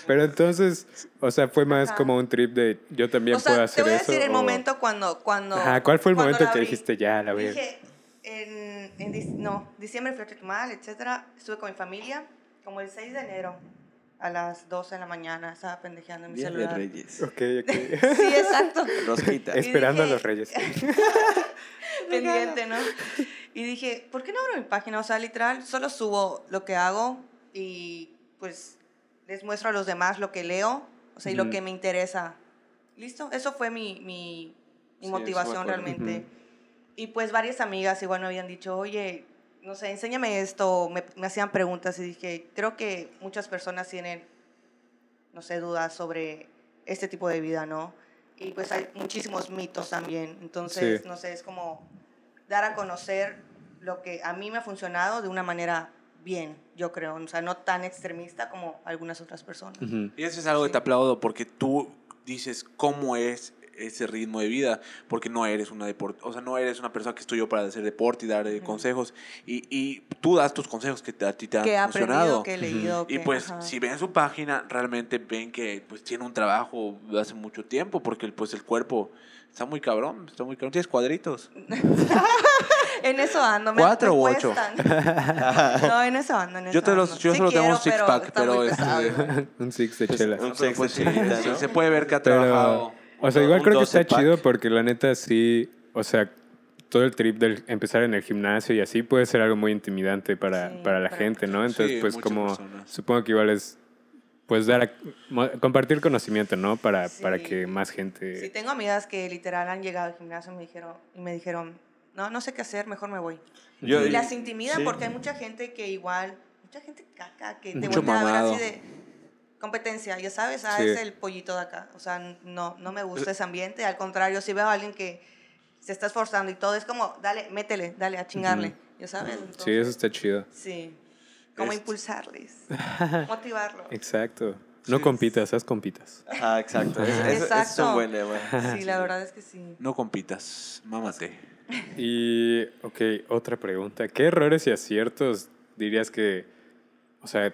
Pero entonces, o sea, fue más Ajá. como un trip de yo también O sea, puedo te hacer voy a eso. decir el o- momento cuando... cuando Ajá, ¿cuál fue el cuando momento que dijiste ya, la verdad? Dije, en, en dic- no, diciembre fui a Chetumal, etcétera. Estuve con mi familia, como el 6 de enero, a las 12 de la mañana. Estaba pendejeando en mi Día de celular. Reyes. Ok, ok. Sí, exacto. Rosquita. Esperando a dije- los reyes. Pendiente, ¿no? Y dije, ¿por qué no abro mi página? O sea, literal, solo subo lo que hago y pues les muestro a los demás lo que leo, o sea, y lo que me interesa. ¿Listo? Eso fue mi, mi, mi Sí, motivación realmente. Y pues varias amigas igual me habían dicho, oye, no sé, enséñame esto, me, me hacían preguntas y dije, creo que muchas personas tienen, no sé, dudas sobre este tipo de vida, ¿no? Y pues hay muchísimos mitos también, entonces, Sí. no sé, es como dar a conocer lo que a mí me ha funcionado de una manera bien, yo creo, o sea, no tan extremista como algunas otras personas. Ujú. Y eso es algo que Sí. te aplaudo porque tú dices cómo es ese ritmo de vida, porque no eres una deport o sea, no eres una persona que estudió para hacer deporte y dar eh, consejos y, y tú das tus consejos que te- a ti te han Que he funcionado. que he leído. Y que- pues ajá. si ven su página, realmente ven que pues tiene un trabajo de hace mucho tiempo, porque pues el cuerpo está muy cabrón, está muy cabrón. Tienes cuadritos. En eso ando. Me, ¿Cuatro me u ocho? no, en eso ando. En Yo eso te los- ando. yo Sí solo tengo un six-pack, está pero este- pesado. Un six de Pues, chela. un sex pues, de chelita, se, ¿no? se puede ver que ha Pero, trabajado. o sea, igual creo que 12 está pack. chido porque la neta sí, o sea, todo el trip del empezar en el gimnasio y así puede ser algo muy intimidante para, Sí, para la para gente, ¿no? Entonces, Sí, pues como personas. supongo que igual es pues dar a- compartir conocimiento, ¿no? Para, para Sí. que más gente Sí, tengo amigas que literal han llegado al gimnasio y me dijeron, y me dijeron no, no sé qué hacer, mejor me voy. Yo- y las intimidan sí. porque hay mucha gente que igual, mucha gente caca, que te Mucho vuelve a ver así de competencia, ya sabes, ah, Sí. es el pollito de acá. O sea, no, no me gusta ese ambiente, al contrario, si veo a alguien que se está esforzando y todo, es como, dale, métele, dale, a chingarle, ya sabes. Sí, eso está chido. Sí, como Es- impulsarles, motivarlos. Exacto. No Sí. compitas, haz compitas. Ajá, exacto. Ese es Exacto. un buen lema. Sí, la verdad es que sí. No compitas, mámate. Y, ok, otra pregunta. ¿Qué errores y aciertos dirías que, o sea,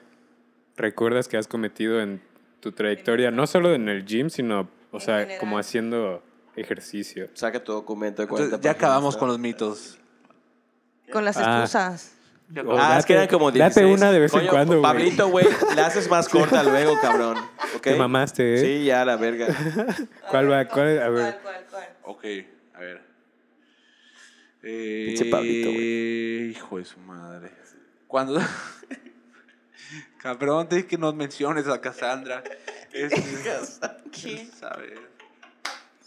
recuerdas que has cometido en tu trayectoria, no solo en el gym, sino, o sea, general. como haciendo ejercicio? Saca tu documento de 40 Entonces, ya acabamos con los mitos. Con las Ah. excusas. Ah, es que date- eran como 16. Date una de vez en cuando, güey. Pablito, güey, la haces más corta luego, cabrón. ¿Ok? Te mamaste, ¿eh? Sí, ya, la verga. ¿Cuál va? ¿Cuál? A ver. ¿Cuál, cuál, cuál? Ok, a ver. Eh, Pinche Pablito, güey. Hijo de su madre. Cuando, Cabrón, te dije que no menciones a Cassandra. Es, ¿Qué? ¿sabes?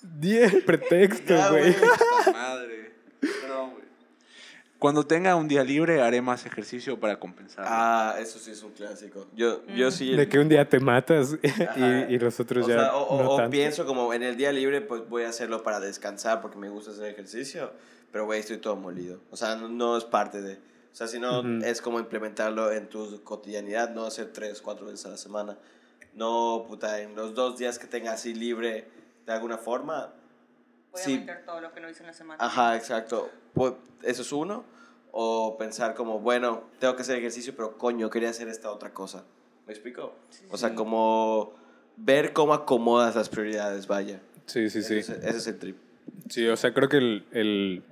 Di el pretexto, güey. madre. Perdón, güey. Cuando tenga un día libre, haré más ejercicio para compensar. Ah, eso sí es un clásico. Yo, yo sí. De que un día te matas y, y los otros o ya sea, o, no o tanto. pienso como en el día libre, pues voy a hacerlo para descansar porque me gusta hacer ejercicio. Pero, güey, estoy todo molido. O sea, no, no es parte de. O sea, si no, Ujú. es como implementarlo en tu cotidianidad, no hacer tres, cuatro veces a la semana. No, puta, en los dos días que tenga así libre de alguna forma. Voy Sí. a meter todo lo que no hice en la semana. Ajá, exacto. Eso es uno. O pensar como, bueno, tengo que hacer ejercicio, pero coño, quería hacer esta otra cosa. ¿Me explico? O sea, como ver cómo acomodas las prioridades, vaya. Sí, sí, sí. Ese, es- ese es el trip. Sí, o sea, creo que el, el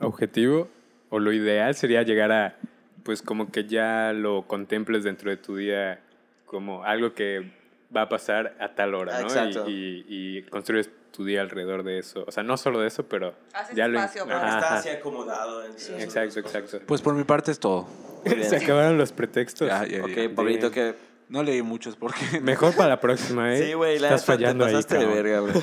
objetivo o lo ideal sería llegar a, pues como que ya lo contemples dentro de tu día como algo que va a pasar a tal hora, ¿no? exacto. Y, y, y construyes tu día alrededor de eso. O sea, no solo de eso, pero Haces ya lo... espacio Ajá, para- Está ajá. así acomodado. Sí. Exacto, exacto. Pues por mi parte es todo. Se acabaron los pretextos. Ya, ya, ya. Ok, Pablito, que... No leí muchos porque... Mejor para la próxima, ¿eh? Sí, güey, la Estás neta te fallando ahí, pasaste de verga, güey.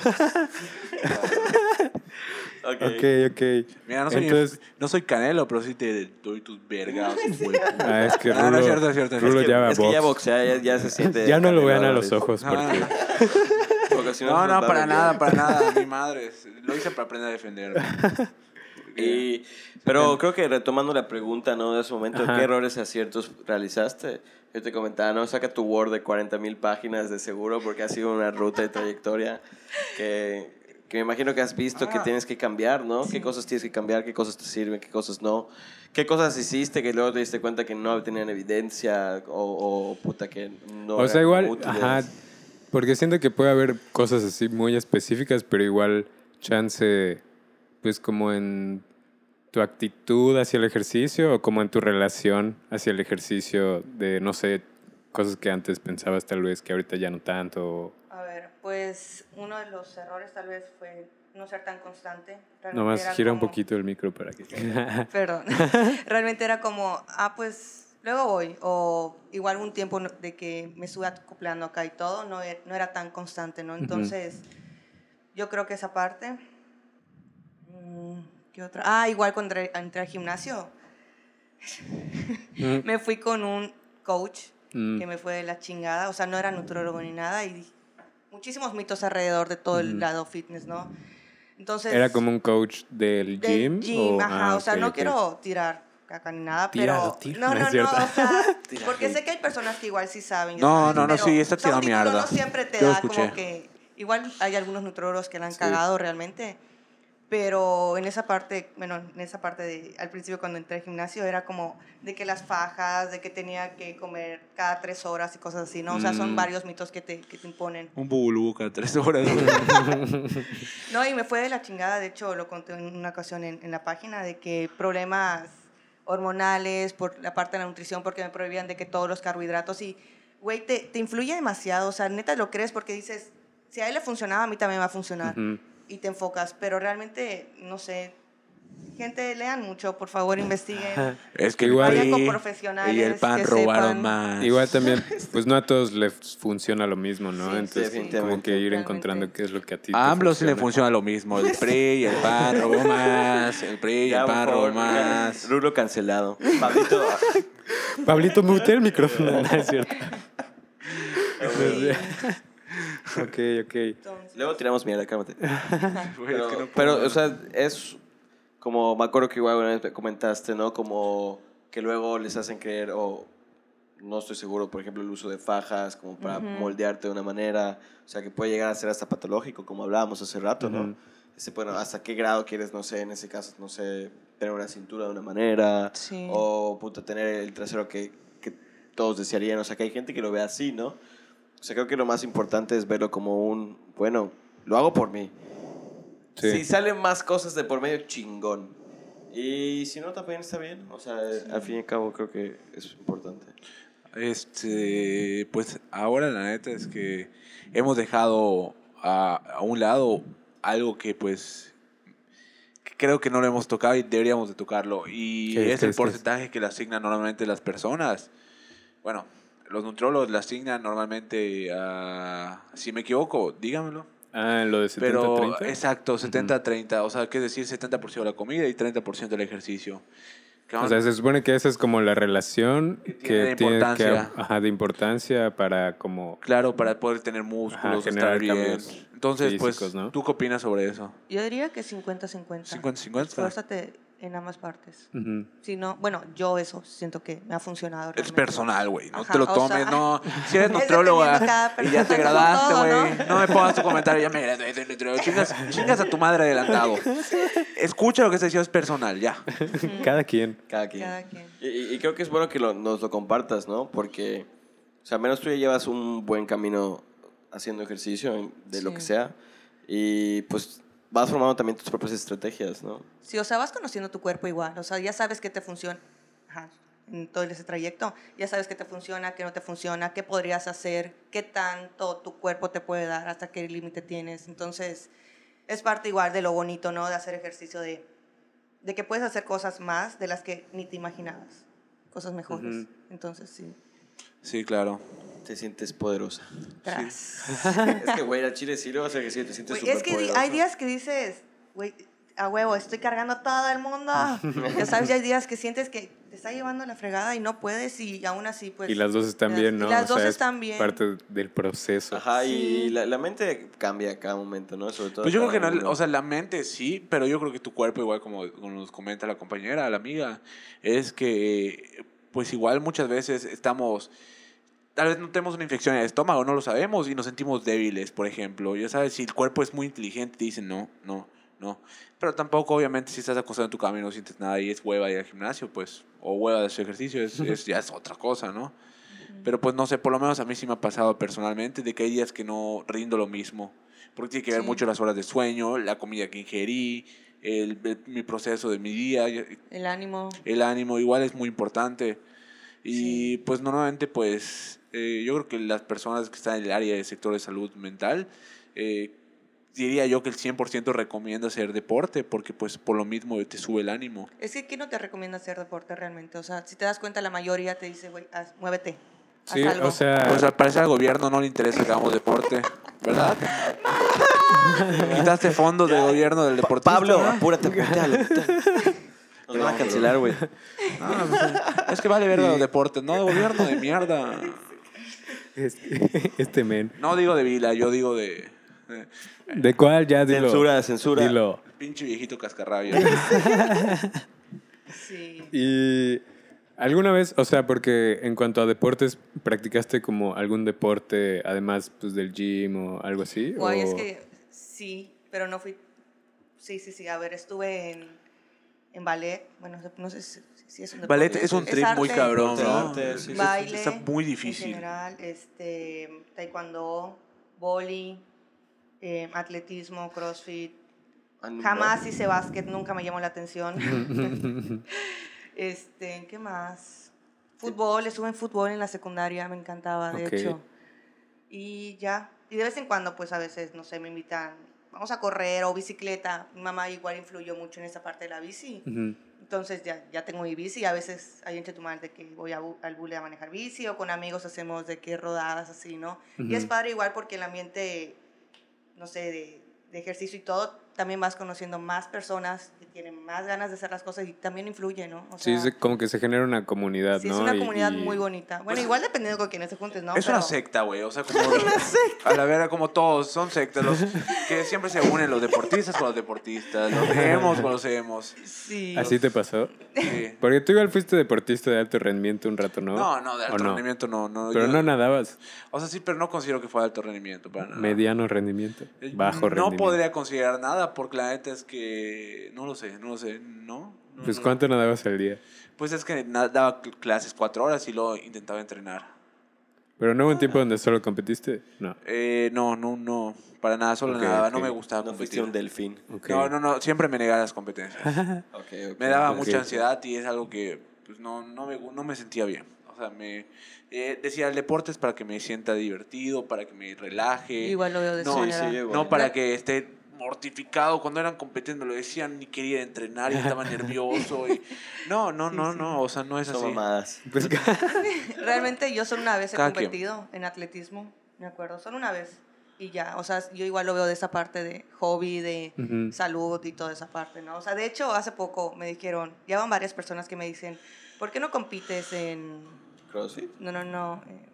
ok. Ok, ok. Mira, no soy, Entonces, no soy canelo, pero sí te doy tus vergas, ah, es que Ah, Rulo, no es cierto, es cierto, Rulo Es que, ya va es que ya box. boxea, ya, ya se siente... Ya no lo vean a los ojos porque... Ah. Porque si No, no, para nada, para nada. Mi madre. Lo hice para aprender a defender. Y, pero creo que retomando la pregunta, ¿no? De ese momento, Ajá. ¿qué errores y aciertos realizaste? Yo te comentaba, ¿no? Saca tu Word de 40 mil páginas de seguro porque ha sido una ruta de trayectoria que, que me imagino que has visto que Ah. tienes que cambiar, ¿no? ¿Qué cosas tienes que cambiar? ¿Qué cosas te sirven? ¿Qué cosas no? ¿Qué cosas hiciste que luego te diste cuenta que no tenían evidencia o, o puta que no O sea, igual, útiles? ajá, porque siento que puede haber cosas así muy específicas, pero igual chance, pues como en tu actitud hacia el ejercicio o como en tu relación hacia el ejercicio de, no sé, cosas que antes pensabas tal vez que ahorita ya no tanto. A ver, pues uno de los errores tal vez fue no ser tan constante. Realmente Nomás gira un poquito el micro para que... Perdón. Realmente era como, ah, pues luego voy. O igual un tiempo de que me estuve acoplando acá y todo, no, e- no era tan constante, ¿no? Entonces, yo creo que esa parte. mm, ¿Qué otra? Ah, igual cuando entré, al gimnasio, Mm, me fui con un coach mm, que me fue de la chingada. O sea, no era nutrólogo ni nada. Y muchísimos mitos alrededor de todo el lado fitness, ¿no? Entonces. ¿Era como un coach del del gym? gym, o- ajá. ah, o sea, ok, no ok. quiero tirar caca ni nada, pero. tíralo, no, no no, no. O sea, Tira porque sé que hay personas que igual sí saben. No, sabes, no, no, sí, tirando título mierda. No siempre te Yo da escuché. como que. Igual hay algunos nutrólogos que la han Sí. cagado realmente. Pero en esa parte, bueno, en esa parte de, al principio cuando entré al gimnasio era como de que las fajas, de que tenía que comer cada tres horas y cosas así, ¿no? O sea, son Mm. varios mitos que te, que te imponen. Un bubulú cada tres horas. No, y me fue de la chingada, de hecho lo conté en una ocasión en, en la página, de que problemas hormonales por la parte de la nutrición, porque me prohibían de que todos los carbohidratos y, güey, te, te influye demasiado, o sea, neta lo crees porque dices, si a él le funcionaba, a mí también va a funcionar, Ujú. Y te enfocas, pero realmente, no sé, gente, lean mucho, por favor, investiguen. es que Igual- el Vayan con profesionales y el PAN que robaron sepan. más. Igual también, pues no a todos les funciona lo mismo, ¿no? Sí, Entonces, como definitivamente. que ir encontrando qué es lo que a ti te A AMLO sí le funciona. lo mismo. El PRI y el PAN robó más. El PRI y el PAN favor, robó más. Rulo cancelado. Pablito, Pablito, mute el micrófono, no es cierto. Sí. Ok, ok. Entonces, luego tiramos mierda, cálmate. Güey, es Pero, que no pero, o sea, es como, me acuerdo que igual una vez me comentaste, ¿no? Como que luego les hacen creer, o no estoy seguro, por ejemplo, el uso de fajas, como para Ujú. moldearte de una manera, o sea, que puede llegar a ser hasta patológico, como hablábamos hace rato, ¿no? Ujú. Ese, bueno, hasta qué grado quieres, no sé, en ese caso, no sé, tener una cintura de una manera, Sí. o puta, tener el trasero que, que todos desearían, o sea, que hay gente que lo ve así, ¿no? O sea, creo que lo más importante es verlo como un, bueno, lo hago por mí. Sí. Si salen más cosas de por medio, chingón. Y si no, también está bien. O sea, al fin y al cabo creo que es importante. Este, pues ahora la neta es que hemos dejado a, a un lado algo que pues que creo que no lo hemos tocado y deberíamos de tocarlo. Y ¿Qué es, es el es, qué es? porcentaje que le asignan normalmente las personas. Bueno, los nutriólogos le asignan normalmente a... Si me equivoco, dígamelo. Ah, lo de 70-30. Pero, exacto, 70-30. O sea, que es decir, 70% de la comida y 30% del ejercicio. Que O sea, se supone que esa es como la relación Que que tiene de tiene que, importancia. ajá, de importancia para como Claro, para poder tener músculos, generar estar bien. Entonces, físicos, pues, ¿no? ¿tú qué opinas sobre eso? Yo diría que 50-50. 50-50. Esfuérzate en ambas partes. Ujú. Si no, bueno, yo eso siento que me ha funcionado. Es realmente. personal, güey. No Ajá, te lo o tomes, sea, no. Si eres es nutrióloga y ya te graduaste, güey. ¿no? ¿no? me pongas tu comentario, ya me gradué de nutriólogo. Chingas, chingas a tu madre adelantado. Escucha lo que está diciendo, es personal, ya. cada quien. Cada quien. Cada quien. Y, y- creo que es bueno que lo- nos lo compartas, ¿no? Porque, o sea, al menos tú ya llevas un buen camino haciendo ejercicio, de lo Sí. que sea. Y pues vas formando también tus propias estrategias, ¿no? Sí, o sea, vas conociendo tu cuerpo igual. O sea, ya sabes qué te funciona. Ajá, en todo ese trayecto. Ya sabes qué te funciona, qué no te funciona, qué podrías hacer, qué tanto tu cuerpo te puede dar, hasta qué límite tienes. Entonces, es parte igual de lo bonito, ¿no? De hacer ejercicio, de, de que puedes hacer cosas más de las que ni te imaginabas. Cosas mejores. Ujú. Entonces, sí. Sí, claro. Te sientes poderosa. Tras. es que, güey, al chile sí lo vas a ejercicio, te sientes Güey, súper es que poderosa. hay días que dices, güey, a huevo, estoy cargando todo el mundo. ya sabes, ya hay días que sientes que te está llevando la fregada y no puedes y aún así, pues... y las dos están bien, ¿no? y las O dos sea, es están bien. Parte del proceso. Ajá, Sí. y la, la mente cambia a cada momento, ¿no? Sobre todo Pues yo creo que no, o sea, la mente sí, pero yo creo que tu cuerpo, igual como, como nos comenta la compañera, la amiga, es que, pues igual muchas veces estamos, tal vez no tenemos una infección en el estómago, no lo sabemos y nos sentimos débiles, por ejemplo. Ya sabes, si el cuerpo es muy inteligente, te dicen no, no, no. Pero tampoco, obviamente, si estás acostado en tu cama y no sientes nada y es hueva ir al gimnasio, pues, o hueva de hacer ejercicio, es, es- ya es otra cosa, ¿no? Pero pues no sé, por lo menos a mí sí me ha pasado personalmente de que hay días que no rindo lo mismo. Porque tiene que ver Sí. mucho las horas de sueño, la comida que ingerí, el, el- mi proceso de mi día, El ánimo. el ánimo igual es muy importante. Y Sí. pues normalmente pues eh, yo creo que las personas que están en el área del sector de salud mental, eh, diría yo que el 100% recomienda hacer deporte porque pues por lo mismo te sube el ánimo. Es que ¿quién no te recomienda hacer deporte realmente? O sea, si te das cuenta, la mayoría te dice, güey, muévete. haz Sí, algo". o sea, Pues al parecer al gobierno no le interesa que hagamos deporte, ¿verdad? Quitaste fondos del gobierno del deportista. Pablo, ¿no? apúrate, apúrate. Nos van a cancelar, güey. Ah, pues, es que vale verga los deportes, no gobierno de mierda. Este, este men. No digo de Vila, yo digo de, de ¿De cuál? Ya dilo. Censura, censura. Dilo. pinche viejito cascarrabia. Sí. Y alguna vez, o sea, porque en cuanto a deportes, ¿practicaste como algún deporte además pues, del gym o algo así? Guay, es o- que sí, pero no fui. Sí, sí, sí. A ver, estuve en, en ballet. Bueno, no sé si, si es un deporte. Ballet es un trip muy arte, cabrón, sí. ¿no? Arte, sí, sí, sí. Baile. Está muy difícil. En general, este, taekwondo, boli, eh, atletismo, crossfit. Ah. Jamás hice básquet, nunca me llamó la atención. este, ¿qué más? Fútbol, estuve en fútbol en la secundaria, me encantaba, de Ok. hecho. Y ya, y de vez en cuando, pues a veces, no sé, me invitan, vamos a correr o bicicleta. Mi mamá igual influyó mucho en esa parte de la bici. Ujú. Entonces ya, ya tengo mi bici y a veces hay entre tu madre de que voy a al bule a manejar bici o con amigos hacemos de que rodadas así, ¿no? Y es padre igual porque el ambiente, no sé, de, de ejercicio y todo, también vas conociendo más personas que tienen más ganas de hacer las cosas y también influye, ¿no? O Sí, sea, se- como que se genera una comunidad, sí, ¿no? es una Y- comunidad y- muy bonita. Bueno, igual dependiendo con quienes te juntes, ¿no? Es una secta, güey. O sea, como. A la vera, como todos, son sectas. Los, que siempre se unen los deportistas con los deportistas, los emos con los emos. Sí. ¿Así te pasó? Sí. Porque tú igual fuiste deportista de alto rendimiento un rato, ¿no? No, no, de ¿O alto no? rendimiento no. no Pero yo- no nadabas. O sea, sí, pero no considero que fue alto rendimiento para nada. Mediano rendimiento. Eh, Bajo no rendimiento. podría considerar nada porque la neta es que. No lo sé, no lo sé. ¿No? No, Pues no. ¿cuánto nadabas al día? Pues es que daba cl- clases cuatro horas y luego intentaba entrenar. Pero no hubo un tiempo donde solo competiste. No. Eh, no, no, no. Para nada, solo Ok, nada. ok. No me gustaba No fuiste competir. un delfín. Ok. No, no, no. Siempre me negaba las competencias. Me daba mucha ansiedad y es algo que pues, no, no, me, no me sentía bien. O sea, me eh, decía, el deporte es para que me sienta divertido, para que me relaje. Igual lo veo de No, sí, sí, igual. No para que esté mortificado cuando eran competentes, me lo decían, ni quería entrenar y estaba nervioso. Y... No, no, no, no, o sea, no es así. mamadas. Pues, Realmente yo solo una vez he Cada quien. competido en atletismo, me acuerdo, solo una vez. Y ya, o sea, yo igual lo veo de esa parte de hobby, de salud y toda esa parte, ¿no? O sea, de hecho, hace poco me dijeron, ya van varias personas que me dicen, ¿por qué no compites en... ¿Crossfit? No, no, no. eh,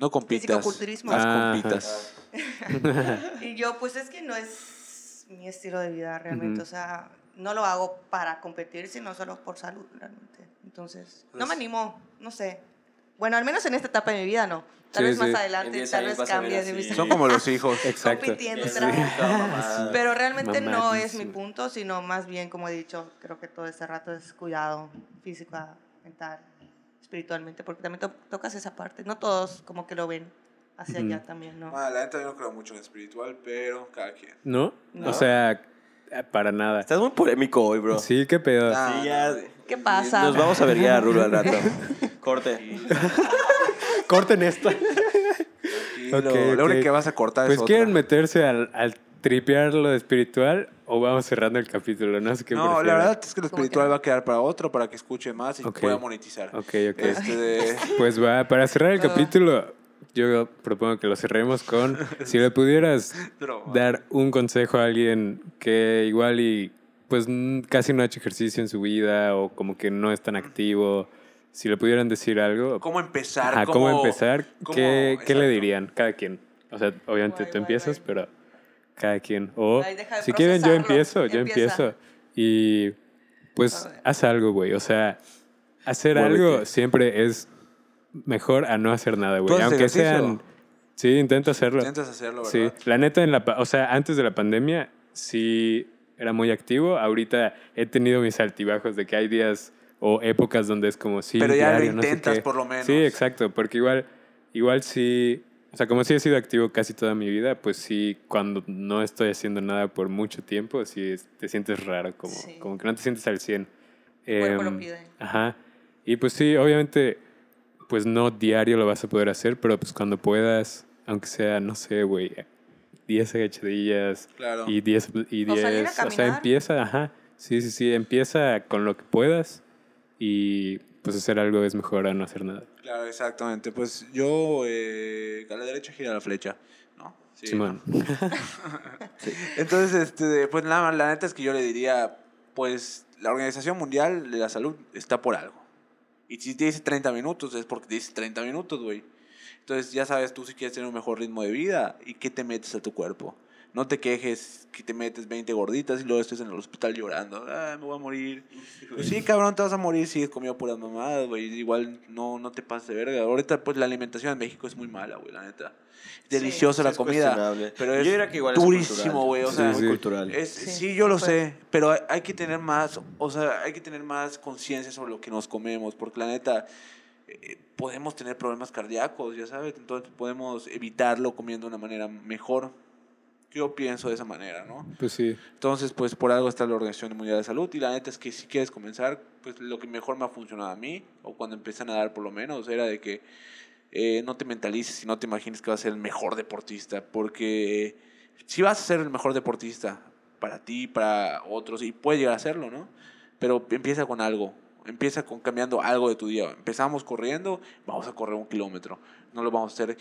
No compitas. Fisicoculturismo. Ajá. compitas. Y yo, pues es que no es mi estilo de vida realmente. Ujú. O sea, no lo hago para competir, sino solo por salud realmente. Entonces, no me Pues- animo, no sé. Bueno, al menos en esta etapa de mi vida no. Tal Sí, vez más sí. En adelante, 10 tal vez cambie de mis Son como los hijos. Exacto. compitiendo. Sí. Pero realmente no es mi Mamadísimo. punto, sino más bien, como he dicho, creo que todo este rato es cuidado físico, mental, espiritualmente, porque también to- tocas esa parte. No todos como que lo ven hacia allá también, ¿no? Ah, la neta yo no creo mucho en espiritual, pero cada quien. ¿No? No. O sea, para nada. Estás muy polémico hoy, bro. Sí, qué pedo. Ah, Sí, ya. ¿Qué pasa? Nos vamos a ver ya, Rulo, al rato. Corte. Corten esto. Lo, único que vas a cortar Pues es quieren otra. meterse al, al tripear lo espiritual o vamos cerrando el capítulo. No sé qué No, la verdad es que lo ¿Cómo espiritual que? va a quedar para otro, para que escuche más y pueda monetizar. Ok, ok. Este de- Pues va, para cerrar el capítulo, yo propongo que lo cerremos con si le pudieras dar un consejo a alguien que igual y pues casi no ha hecho ejercicio en su vida o como que no es tan activo, si le pudieran decir algo, ¿Cómo empezar? ajá, ¿cómo, empezar? cómo- ¿Qué, qué le dirían? Cada quien. O sea, obviamente Guay, tú guay, empiezas, guay. pero cada quien. O Ay, de si quieren yo empiezo, yo Empieza. empiezo. Y pues haz algo, güey. O sea, hacer Muévete. algo siempre es mejor a no hacer nada, ¿Tú güey. Aunque ejercicio? sean... Sí, intenta hacerlo. Intentas hacerlo, Sí, ¿verdad? la neta, en la, o sea, antes de la pandemia sí era muy activo. Ahorita he tenido mis altibajos de que hay días o épocas donde es como sí. Pero ya lo diario, no sé intentas, por lo menos. Sí, exacto, porque igual, igual sí, o sea, como sí he sido activo casi toda mi vida, pues sí, cuando no estoy haciendo nada por mucho tiempo, sí es- te sientes raro, como, Sí. como que no te sientes al 100. cuerpo lo Em, pide. Ajá. Y pues sí, obviamente, pues no diario lo vas a poder hacer, pero pues cuando puedas, aunque sea, no sé, güey, 10 agachadillas Claro. y 10, y O salir a 10, o sea, caminar. empieza, ajá, sí, sí, sí, empieza con lo que puedas y pues hacer algo es mejor a no hacer nada. Claro, exactamente. Pues yo, eh, a la derecha gira la flecha, ¿no? Sí, Simón. Entonces, este, pues la, la neta es que yo le diría, pues la Organización Mundial de la Salud está por algo. Y si te dice 30 minutos, es porque te dice 30 minutos, güey. Entonces ya sabes tú si quieres tener un mejor ritmo de vida y qué te metes a tu cuerpo. No te quejes que te metes 20 gorditas y luego estés en el hospital llorando. Ah, me voy a morir. Pues sí, cabrón, te vas a morir si has comido puras mamadas, güey. Igual no, no te pases de verga. Ahorita, pues la alimentación en México es muy mala, güey, la neta. Deliciosa Sí, la es comida. Pero Yo es diría que igual es durísimo, güey. O Sí, sea, sí. Muy cultural. es, Sí, sí, yo lo pues. sé, pero hay, hay que tener más, o sea, hay que tener más conciencia sobre lo que nos comemos, porque la neta, eh, podemos tener problemas cardíacos, ya sabes, entonces podemos evitarlo comiendo de una manera mejor. Yo pienso de esa manera, ¿no? Pues sí. Entonces, pues por algo está la Organización Mundial de Salud y la neta es que si quieres comenzar, pues lo que mejor me ha funcionado a mí, o cuando empecé a nadar por lo menos, era de que eh, no te mentalices y no te imagines que vas a ser el mejor deportista, porque si vas a ser el mejor deportista para ti, para otros, y puedes llegar a serlo, ¿no? Pero empieza con algo, empieza con cambiando algo de tu día. Empezamos corriendo, vamos a correr un kilómetro, no lo vamos a hacer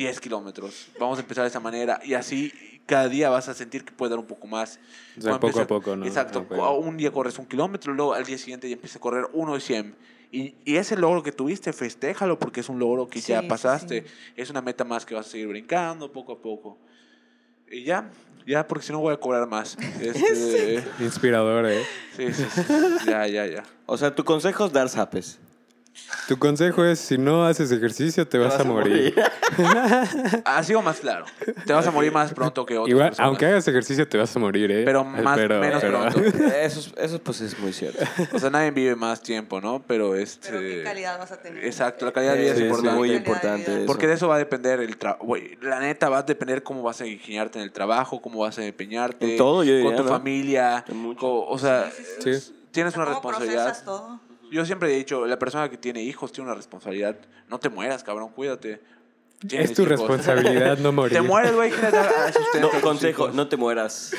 10 kilómetros, vamos a empezar de esa manera y así cada día vas a sentir que puedes dar un poco más. O sea, poco a empieza- poco, ¿no? Exacto. Un día corres un kilómetro, luego al día siguiente ya empiezas a correr uno de 100. Y, y ese logro que tuviste, festéjalo porque es un logro que Sí, ya pasaste. sí. Es una meta más que vas a seguir brincando poco a poco. Y ya, ya, porque si no voy a cobrar más. Este, Inspirador, ¿eh? sí, sí, sí. Ya, ya, ya. O sea, tu consejo es dar zapes. Tu consejo es, si no haces ejercicio, te vas, a morir. Ha sido más claro. Te vas a morir más pronto que otras Igual, personas. aunque hagas ejercicio, te vas a morir, ¿eh? Pero más- menos pronto. Eso, es- eso pues es muy cierto. O sea, nadie vive más tiempo, ¿no? Pero este... Pero qué calidad vas a tener. Exacto, la calidad de vida Sí, es es importante. muy importante eso. Porque de eso va a depender el trabajo. La neta va a depender cómo vas a ingeniarte en el trabajo, cómo vas a empeñarte. En todo, yo diría, Con tu ¿no? familia. En mucho. o sea, Sí. tienes O sea, una ¿cómo responsabilidad. procesas todo? Yo siempre he dicho, la persona que tiene hijos tiene una responsabilidad. No te mueras, cabrón, cuídate. tienes Es tu hijos. responsabilidad no morir. Te mueres, güey, que le da a sustento No, consejo, hijos. no te mueras.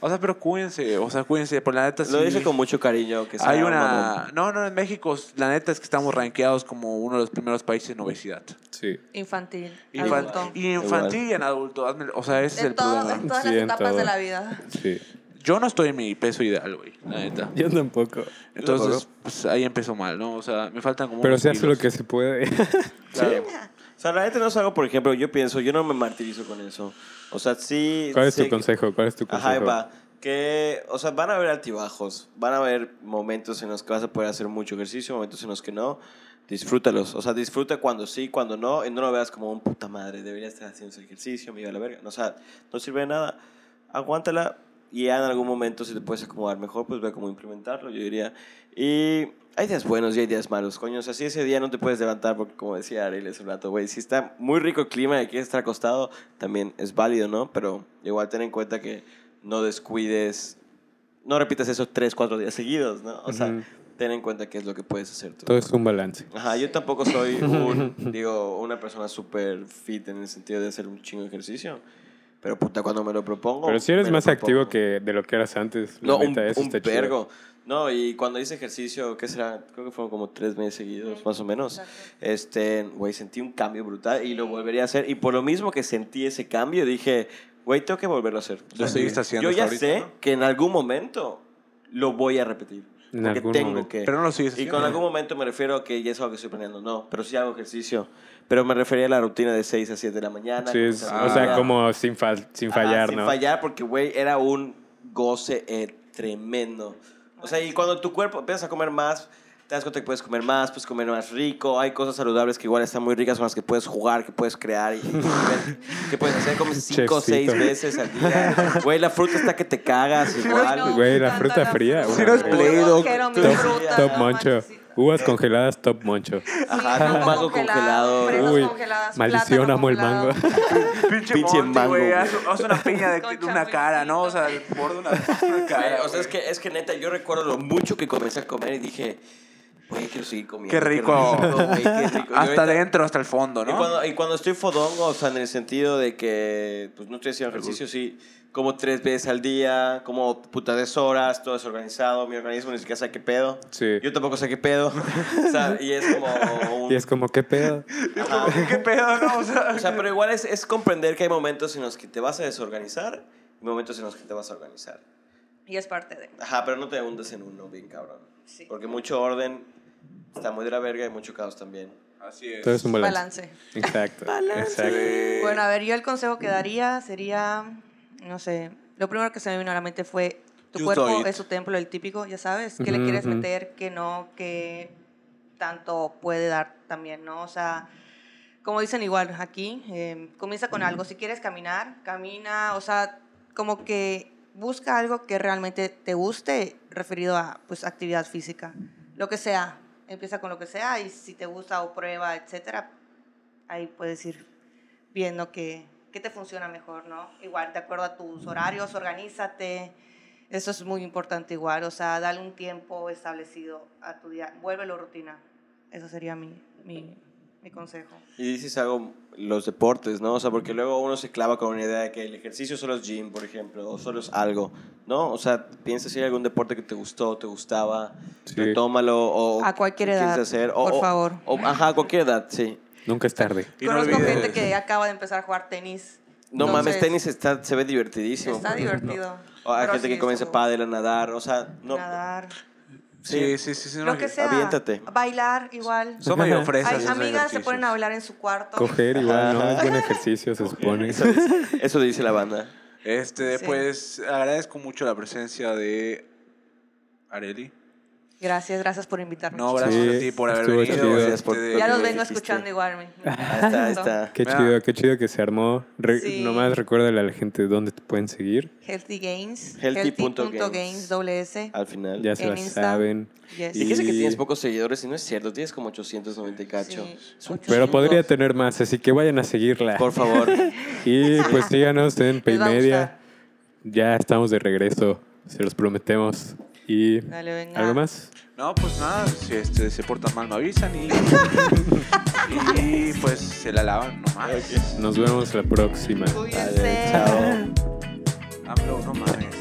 O sea, pero cuídense, o sea, cuídense, por la neta sí. Lo dice con mucho cariño. Que Hay mamón. una... No, no, en México, la neta es que estamos rankeados como uno de los primeros países en obesidad. Sí. Infantil, Infan- adulto. y infantil y en adulto. O sea, ese es En, el todo- problema. en todas Sí, las en etapas todo. de la vida. Sí. Yo no estoy en mi peso ideal, güey, la neta. Yo tampoco. Entonces, pues ahí empezó mal, ¿no? O sea, me faltan como Pero se hace lo que se puede. Claro. O sea, la neta no es algo, por ejemplo, yo pienso, yo no me martirizo con eso. O sea, sí. ¿Cuál es sé tu que- consejo? ¿Cuál es tu consejo? Ajá, va. Que, o sea, van a haber altibajos, van a haber momentos en los que vas a poder hacer mucho ejercicio, momentos en los que no. Disfrútalos. O sea, disfruta cuando sí, cuando no, y no lo veas como un puta madre, debería estar haciendo ese ejercicio, me iba a la verga. O sea, no sirve de nada. Aguántala y ya en algún momento, si te puedes acomodar mejor, pues ve cómo implementarlo, yo diría. Y hay días buenos y hay días malos, coño. O sea, si ese día no te puedes levantar, porque como decía Ariel hace un rato, güey, si está muy rico el clima y quieres estar acostado, también es válido, ¿no? Pero igual ten en cuenta que no descuides, no repitas eso tres, cuatro días seguidos, ¿no? O sea, Ujú. ten en cuenta qué es lo que puedes hacer tú. Todo es un balance. Ajá, yo tampoco soy un, digo, una persona súper fit en el sentido de hacer un chingo de ejercicio. Pero puta, cuando me lo propongo. Pero si eres más activo que de lo que eras antes. No, un, eso un está chido. vergo. No, y cuando hice ejercicio, ¿qué será? Creo que fueron como tres meses seguidos, más o menos. Este, güey, sentí un cambio brutal y lo volvería a hacer. Y por lo mismo que sentí ese cambio, dije, güey, tengo que volverlo a hacer. Lo seguiste haciendo Yo ya ahorita, sé ¿no? que en algún momento lo voy a repetir. En porque algún tengo momento. que. Pero no lo sigues Y haciendo. con algún momento me refiero a que ya es algo que estoy planeando. No, pero sí hago ejercicio. Pero me refería a la rutina de 6 a 7 de la mañana. Sí, es- esa o sea, como sin, fal- sin Ajá, fallar, sin ¿no? fallar, porque, güey, era un goce eh, tremendo. O sea, y cuando tu cuerpo empiezas a comer más, te das cuenta que puedes comer más, puedes comer más rico. Hay cosas saludables que igual están muy ricas con las que puedes jugar, que puedes crear y, qué puedes hacer. Comes cinco o seis Chefcito. veces al día. Güey, la fruta está que te cagas igual. Güey, la fruta fría, Si no es Play, mi Top- moncho. Uvas congeladas, top moncho. Ajá, Sí, un mango congelado. Uy, maldición, amo el mango. Pinche, Pinche mango. Haz, una piña de, de una cara, ¿no? O sea, champiñoncito. por una, una cara. O sea, es que, es que neta, yo recuerdo lo mucho que comencé a comer y dije, güey, quiero seguir comiendo. Qué rico. güey, qué rico. Y Hasta adentro, hasta el fondo, Y ¿no? cuando, y cuando estoy fodongo, o sea, en el sentido de que pues no estoy haciendo ejercicio, sí, como tres veces al día, como puta horas, todo desorganizado, mi organismo ni siquiera sabe qué pedo. Sí. Yo tampoco sé qué pedo. o sea, y es como un... Y es como, ¿qué pedo? Ajá. ¿Qué pedo, no? O sea, O sea, pero igual es, es comprender que hay momentos en los que te vas a desorganizar y momentos en los que te vas a organizar. Y es parte de. Ajá, pero no te hundes en uno, bien cabrón. Sí. Porque mucho orden está muy de la verga y mucho caos también. Así es. Todo es un balance. Balance. Exacto. Exacto. Bueno, a ver, yo el consejo que daría sería, no sé, lo primero que se me vino a la mente fue, tu You cuerpo es tu templo, el típico, ya sabes, qué le Ujú, quieres ujú. meter, qué no, qué tanto puede dar también, ¿no? O sea, como dicen igual aquí, eh, comienza con algo, si quieres caminar, camina, o sea, como que busca algo que realmente te guste referido a, pues, actividad física, lo que sea, empieza con lo que sea y si te gusta o prueba, etcétera, ahí puedes ir viendo qué, qué te funciona mejor, ¿no? Igual, de acuerdo a tus horarios, organízate. Eso es muy importante igual, o sea, dale un tiempo establecido a tu día, vuélvelo rutina. Eso sería mi, mi, mi consejo. Y dices algo, los deportes, ¿no? O sea, porque luego uno se clava con una idea de que el ejercicio solo es gym, por ejemplo, o solo es algo, ¿no? O sea, piensa si hay algún deporte que te gustó, te gustaba, Sí. retómalo, o... A cualquier ¿qué quieres edad, hacer? O- por o- favor. o- ajá, a cualquier edad, sí. Nunca es tarde. Y no Conozco olvides- gente que acaba de empezar a jugar tenis. No Entonces, mames, tenis está, se ve divertidísimo. Está divertido. O hay Pero gente sí, que comienza como pádel a nadar, o sea, no... Nadar. Sí, sí, sí. sí no, Lo que sea. aviéntate. Bailar igual. Son medio fresas. Hay amigas se ponen a hablar en su cuarto. Coger igual, ¿no? Es buen ejercicio, se supone. Eso dice, eso dice la banda. Este, Sí. pues agradezco mucho la presencia de Areli. Gracias, gracias por invitarme. No, gracias Sí, a ti por haber venido. chido. Gracias por- ya los vengo dijiste. escuchando igual. Ahí está, ahí está. Qué Mira. chido, qué chido que se armó. Re- Sí. Nomás recuérdale a la gente dónde te pueden seguir. Healthy Gains. Healthy.gains. Healthy.gains, doble S. Al final. Ya se En la Insta. saben. Yes. Dijiste que Y- tienes pocos seguidores y no es cierto, tienes como 890 y cacho. Sí. Es un Pero podría tener más, así que vayan a seguirla. Por favor. Y pues síganos en Paymedia. Ya estamos de regreso, se los prometemos. Y Dale, venga. algo más. No, pues nada, si este, se portan mal me avisan y, y pues se la lavan nomás. Nos vemos la próxima. Cuídense. Chao. AMLO, no mames.